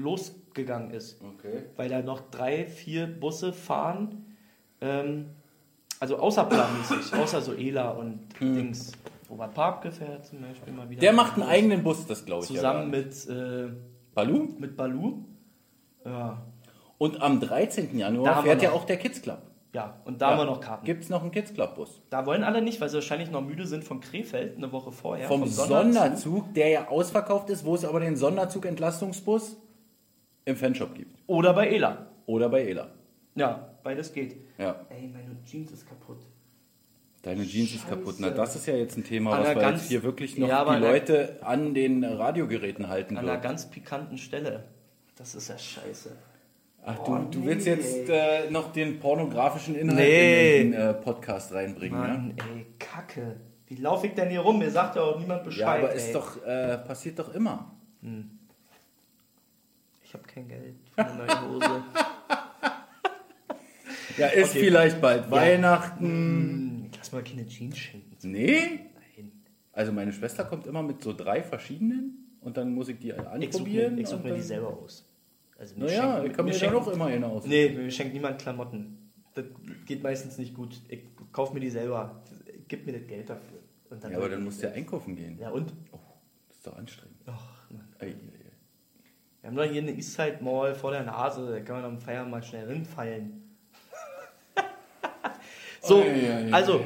losgegangen ist. Okay. Weil da noch drei, vier Busse fahren, ähm, also außerplanmäßig, außer so Ela und Dings. Robert Park fährt zum Beispiel mal wieder. Der macht einen eigenen Bus, das glaube ich. Zusammen ja. mit, äh, Balu. mit Balu. Ja. Und am 13. Da Januar fährt ja auch der Kids Club. ja, und da haben wir noch Karten. Gibt es noch einen Kids Club Bus? Da wollen alle nicht, weil sie wahrscheinlich noch müde sind von Krefeld eine Woche vorher. Vom Sonderzug, der ja ausverkauft ist, wo es aber den Sonderzug-Entlastungsbus im Fanshop gibt. Oder bei Ela. Oder bei Ela. Ja, beides geht. Ja. Ey, meine Jeans ist kaputt. Deine Jeans ist Scheiße. kaputt. Na, das ist ja jetzt ein Thema, An was einer wir ganz- jetzt hier wirklich noch Ja, die einer- Leute an den Radiogeräten halten An einer wird. ganz pikanten Stelle. Das ist ja scheiße. Ach, du, Oh, du nee. willst jetzt äh, noch den pornografischen Inhalt Nee. in den äh, Podcast reinbringen, Mann, ey, Kacke. Wie laufe ich denn hier rum? Mir sagt ja auch niemand ja? Bescheid. Ja, aber ey. ist doch, äh, passiert doch immer. Ich habe kein Geld für eine neue Hose. Ja, ist Okay. vielleicht bald Weihnachten. hm, ich lass mal keine Jeans schenken. Nee? Nein. Also meine Schwester kommt immer mit so drei verschiedenen und dann muss ich die Ich suche anprobieren. mir, ich such mir die selber aus. Also mir Naja, schenkt- ich kann mir dann auch immer eine aus. Nee, mir schenkt niemand Klamotten. Das geht meistens nicht gut. Ich kaufe mir die selber. Gib mir das Geld dafür. Und Ja, aber dann musst du ja einkaufen gehen. Ja und? Oh, das ist doch anstrengend. Ach, Mann. Ei, ei. Wir haben doch hier eine Eastside Mall vor der Nase. Da kann man am Feiern mal schnell hinfallen. so, Ei, ei, ei. also,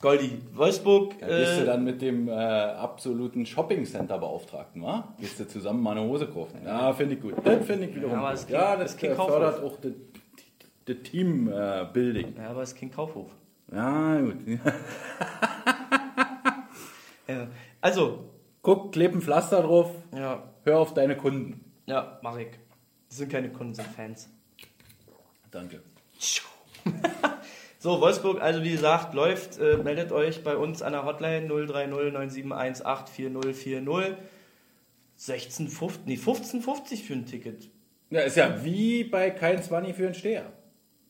Goldi, Wolfsburg. Da gehst du Äh, dann mit dem äh, absoluten Shopping-Center-Beauftragten, wa? Gehst du zusammen mal eine Hose kaufen. Ja, finde ich gut. Das finde ich wiederum Ja, aber gut. es Ja, das äh, fördert auch das das Team-Building. ja, aber es ist kein Kaufhof. Ja, gut. Ja. Also, Guck, kleb ein Pflaster drauf, ja, hör auf deine Kunden. ja, mach ich. Das sind keine Kunden, sind Fans. Danke. So, Wolfsburg, also wie gesagt, läuft. Äh, meldet euch bei uns an der Hotline 030 9718 4040. 16,50, nee, 15,50 für ein Ticket. Ja, ist ja wie bei kein 20 für einen Steher.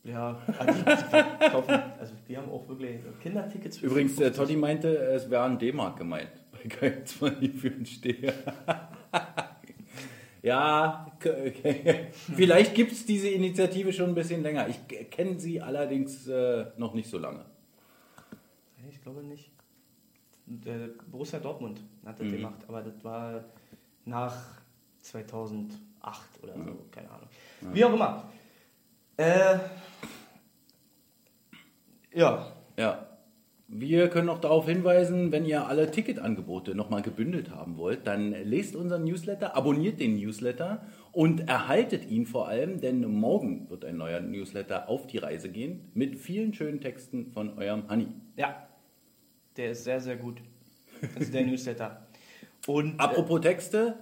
Ja, also die, kaufen, also die haben auch wirklich Kindertickets für Übrigens, 5,50. Toddy meinte, es wäre ein D-Mark gemeint. Bei kein 20 für einen Steher. ja, okay. vielleicht gibt es diese Initiative schon ein bisschen länger. Ich kenne sie allerdings äh, noch nicht so lange. Ich glaube nicht. Der Borussia Dortmund hat Mhm. das gemacht, aber das war nach 2008 oder so, keine Ahnung. Wie auch immer. Äh, ja, Ja. Wir können noch darauf hinweisen, wenn ihr alle Ticketangebote nochmal gebündelt haben wollt, dann lest unseren Newsletter, abonniert den Newsletter und erhaltet ihn vor allem, denn morgen wird ein neuer Newsletter auf die Reise gehen mit vielen schönen Texten von eurem Honey. ja, der ist sehr, sehr gut. Das ist der Newsletter. Und Apropos Texte,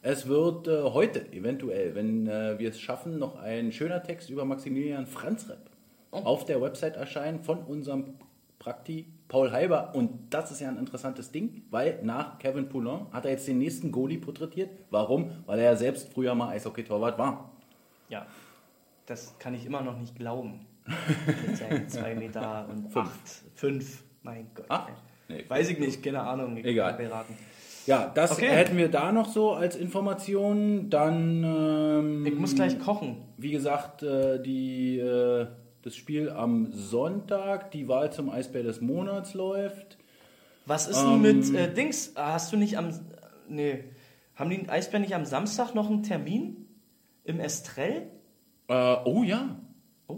es wird äh, heute eventuell, wenn äh, wir es schaffen, noch ein schöner Text über Maximilian Franzrepp auf der Website erscheinen von unserem Prakti Paul Halber. Und das ist ja ein interessantes Ding, weil nach Kevin Poulin hat er jetzt den nächsten Goalie porträtiert. Warum? Weil er ja selbst früher mal Eishockey-Torwart war. Ja, das kann ich immer noch nicht glauben. Mit seinen 2 Meter und 8, 5. Mein Gott. Nee, Weiß ich nicht, keine Ahnung. Ich Egal. beraten. Ja, das Okay. hätten wir da noch so als Information. Dann, ähm, Ich muss gleich kochen. wie gesagt, äh, die, äh, das Spiel am Sonntag, die Wahl zum Eisbär des Monats läuft. Was ist Ähm, denn mit äh, Dings? Hast du nicht am. Nee. Haben die Eisbären nicht am Samstag noch einen Termin? Im Estrell? Äh, oh ja,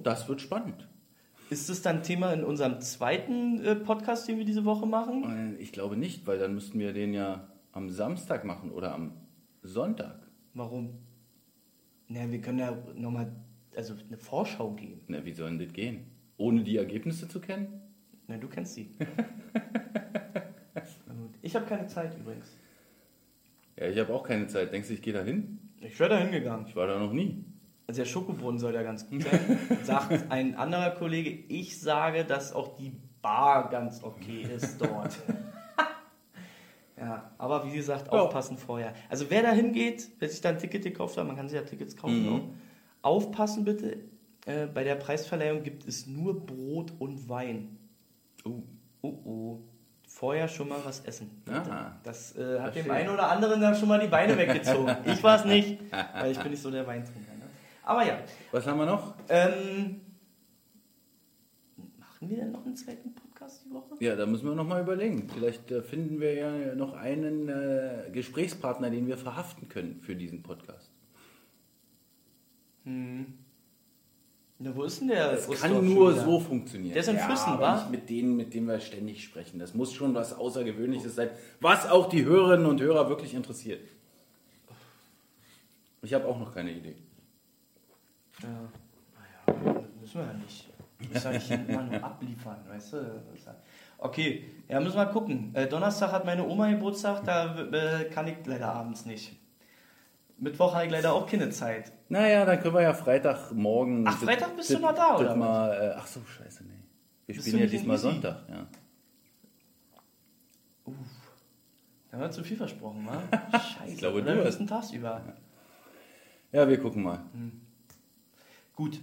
das wird spannend. Ist das dann Thema in unserem zweiten äh, Podcast, den wir diese Woche machen? Äh, Ich glaube nicht, weil dann müssten wir den ja am Samstag machen oder am Sonntag. Warum? Na, wir können ja nochmal also eine Vorschau geben. Na, wie soll denn das gehen? Ohne die Ergebnisse zu kennen? Na, du kennst sie. Ich habe keine Zeit übrigens. Ja, ich habe auch keine Zeit. Denkst du, ich gehe da hin? Ich wäre da hingegangen. Ich war da noch nie. Also der Schokobrunnen soll ja ganz gut sein. Sagt ein anderer Kollege, ich sage, dass auch die Bar ganz okay ist dort. ja, aber wie gesagt, Ja. aufpassen vorher. Also wer da hingeht, wer sich da ein Ticket gekauft hat, man kann sich ja Tickets kaufen, Mhm. Aufpassen bitte. Äh, bei der Preisverleihung gibt es nur Brot und Wein. Oh. Oh oh. Vorher schon mal was essen. Aha. Das äh, hat dem einen oder anderen dann schon mal die Beine weggezogen. ich war es nicht, weil ich bin nicht so der Weintrinker. Ne? Aber ja, Was haben wir noch? ähm, machen wir denn noch einen zweiten Podcast die Woche? Ja, da müssen wir noch mal überlegen. Vielleicht äh, finden wir ja noch einen äh, Gesprächspartner, den wir verhaften können für diesen Podcast. Na, wo ist denn der? Das kann nur wieder? so funktionieren. Der ist in ja, Füssen, aber wa? nicht mit denen, mit denen wir ständig sprechen. Das muss schon was Außergewöhnliches sein, was auch die Hörerinnen und Hörer wirklich interessiert. Ich habe auch noch keine Idee. Ja, naja, müssen wir ja nicht. Muss ja nicht immer nur abliefern, weißt du? Okay, ja, müssen wir mal gucken. Äh, Donnerstag hat meine Oma Geburtstag, da äh, kann ich leider abends nicht. Mittwoch habe ich leider auch keine Zeit. Naja, dann können wir ja Freitagmorgen. Ach, Freitag bist du noch da, oder? Mal, äh, ach so, scheiße, nee. Wir Bist spielen ja diesmal? Sonntag, ja. Da haben wir zu viel versprochen, wa? Scheiße. Ich glaube, oder du hast- tagsüber. Ja, wir gucken mal. Gut.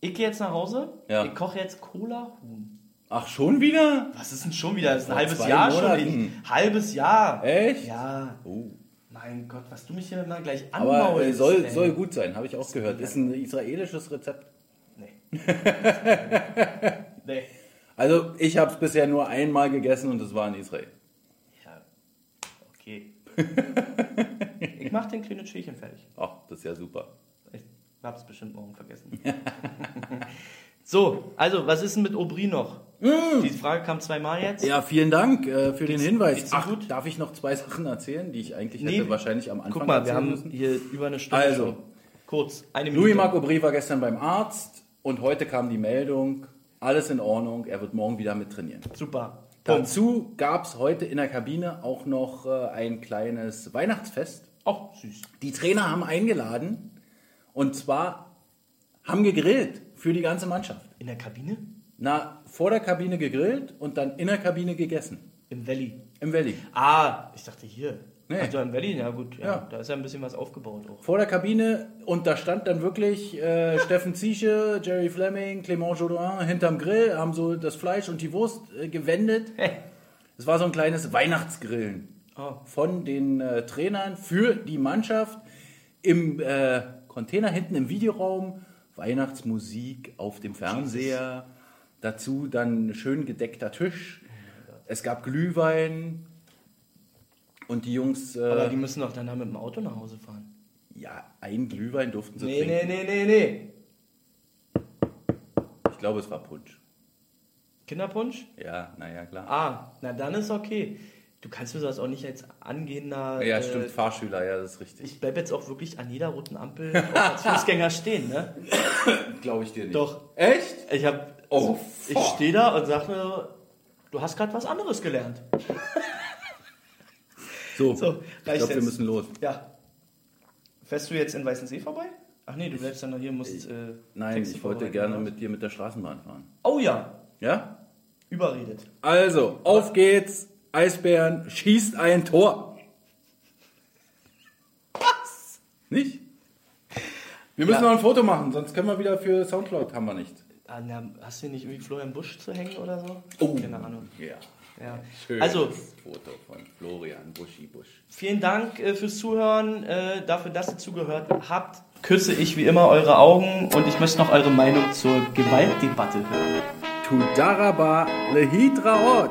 Ich gehe jetzt nach Hause. Ja. Ich koche jetzt Cola-Huhn. Ach, schon wieder? Was ist denn schon wieder? Das ist ein Vor halbes Jahr schon. Monaten. Ich, halbes Jahr. Echt? Ja. Oh. Mein Gott, was du mich hier mal gleich Aber anmaulst. äh, soll, ey. soll gut sein, habe ich auch gehört. Ist ein israelisches Rezept. Nee. nee. Also, ich habe es bisher nur einmal gegessen und es war in Israel. Ja. Okay. ich mach den kleinen Schälchen fertig. Ach, das ist ja super. Ich hab's bestimmt morgen vergessen. So, also, was ist denn mit Aubry noch? Die Frage kam zweimal jetzt. Mm. Ja, vielen Dank äh, für den Hinweis. geht's Ach, gut? darf ich noch zwei Sachen erzählen, die ich eigentlich Nee. hätte wahrscheinlich am Anfang Guck mal, wir haben müssen? hier über eine Stunde. Also. schon. Kurz, eine Minute. Louis Marc Aubry war gestern beim Arzt und heute kam die Meldung, alles in Ordnung, er wird morgen wieder mit trainieren. Super. Punkt. Dazu gab es heute in der Kabine auch noch äh, ein kleines Weihnachtsfest. Auch süß. Die Trainer haben eingeladen und zwar haben gegrillt für die ganze Mannschaft. In der Kabine? Na, vor der Kabine gegrillt und dann in der Kabine gegessen. Im Valley. Im Valley. Ah, ich dachte hier. Nee. Also im Valley, ja gut. Ja, Ja. Da ist ja ein bisschen was aufgebaut auch. Vor der Kabine und da stand dann wirklich äh, Steffen Ziesche, Jerry Fleming, Clément Jodoin hinterm Grill, haben so das Fleisch und die Wurst äh, gewendet. Es war so ein kleines Weihnachtsgrillen Oh. von den äh, Trainern für die Mannschaft im äh, Container hinten im Videoraum. Weihnachtsmusik auf dem Fernseher. Dazu dann schön gedeckter Tisch. Es gab Glühwein. Und die Jungs, Aber äh, die müssen doch dann mit dem Auto nach Hause fahren. ja, ein Glühwein durften sie Nee, trinken. nee, nee, nee, nee. Ich glaube, es war Punsch. Kinderpunsch? Ja, naja, klar. Ah, na dann ist okay. Du kannst mir das auch nicht als angehender. ja, äh, stimmt, Fahrschüler, ja, das ist richtig. Ich bleib jetzt auch wirklich an jeder roten Ampel als Fußgänger stehen, ne? Glaube ich dir nicht. Doch. Echt? Ich hab. Oh, ich fuck. stehe da und sag mir, du hast gerade was anderes gelernt. So, So, ich reicht glaube, wir müssen los. Ja. Fährst du jetzt in Weißensee vorbei? Ach nee, du bleibst dann noch hier, musst. Äh, Nein, Texte ich wollte gerne mit dir mit der Straßenbahn fahren. Oh ja, Ja? überredet. Also, auf geht's. Eisbären schießt ein Tor. Was? Nicht? Wir müssen Ja. noch ein Foto machen, sonst können wir wieder für Soundcloud, haben wir nicht. Ah, na, hast du nicht irgendwie Florian Busch zu hängen oder so? Oh. Keine Ahnung. Ja. Ja. Schönes Also, Foto von Florian Buschi Busch. vielen Dank äh, fürs Zuhören, äh, dafür, dass ihr zugehört habt. Küsse ich wie immer eure Augen und ich möchte noch eure Meinung zur Gewaltdebatte hören. Tudaraba Lehidra Ort.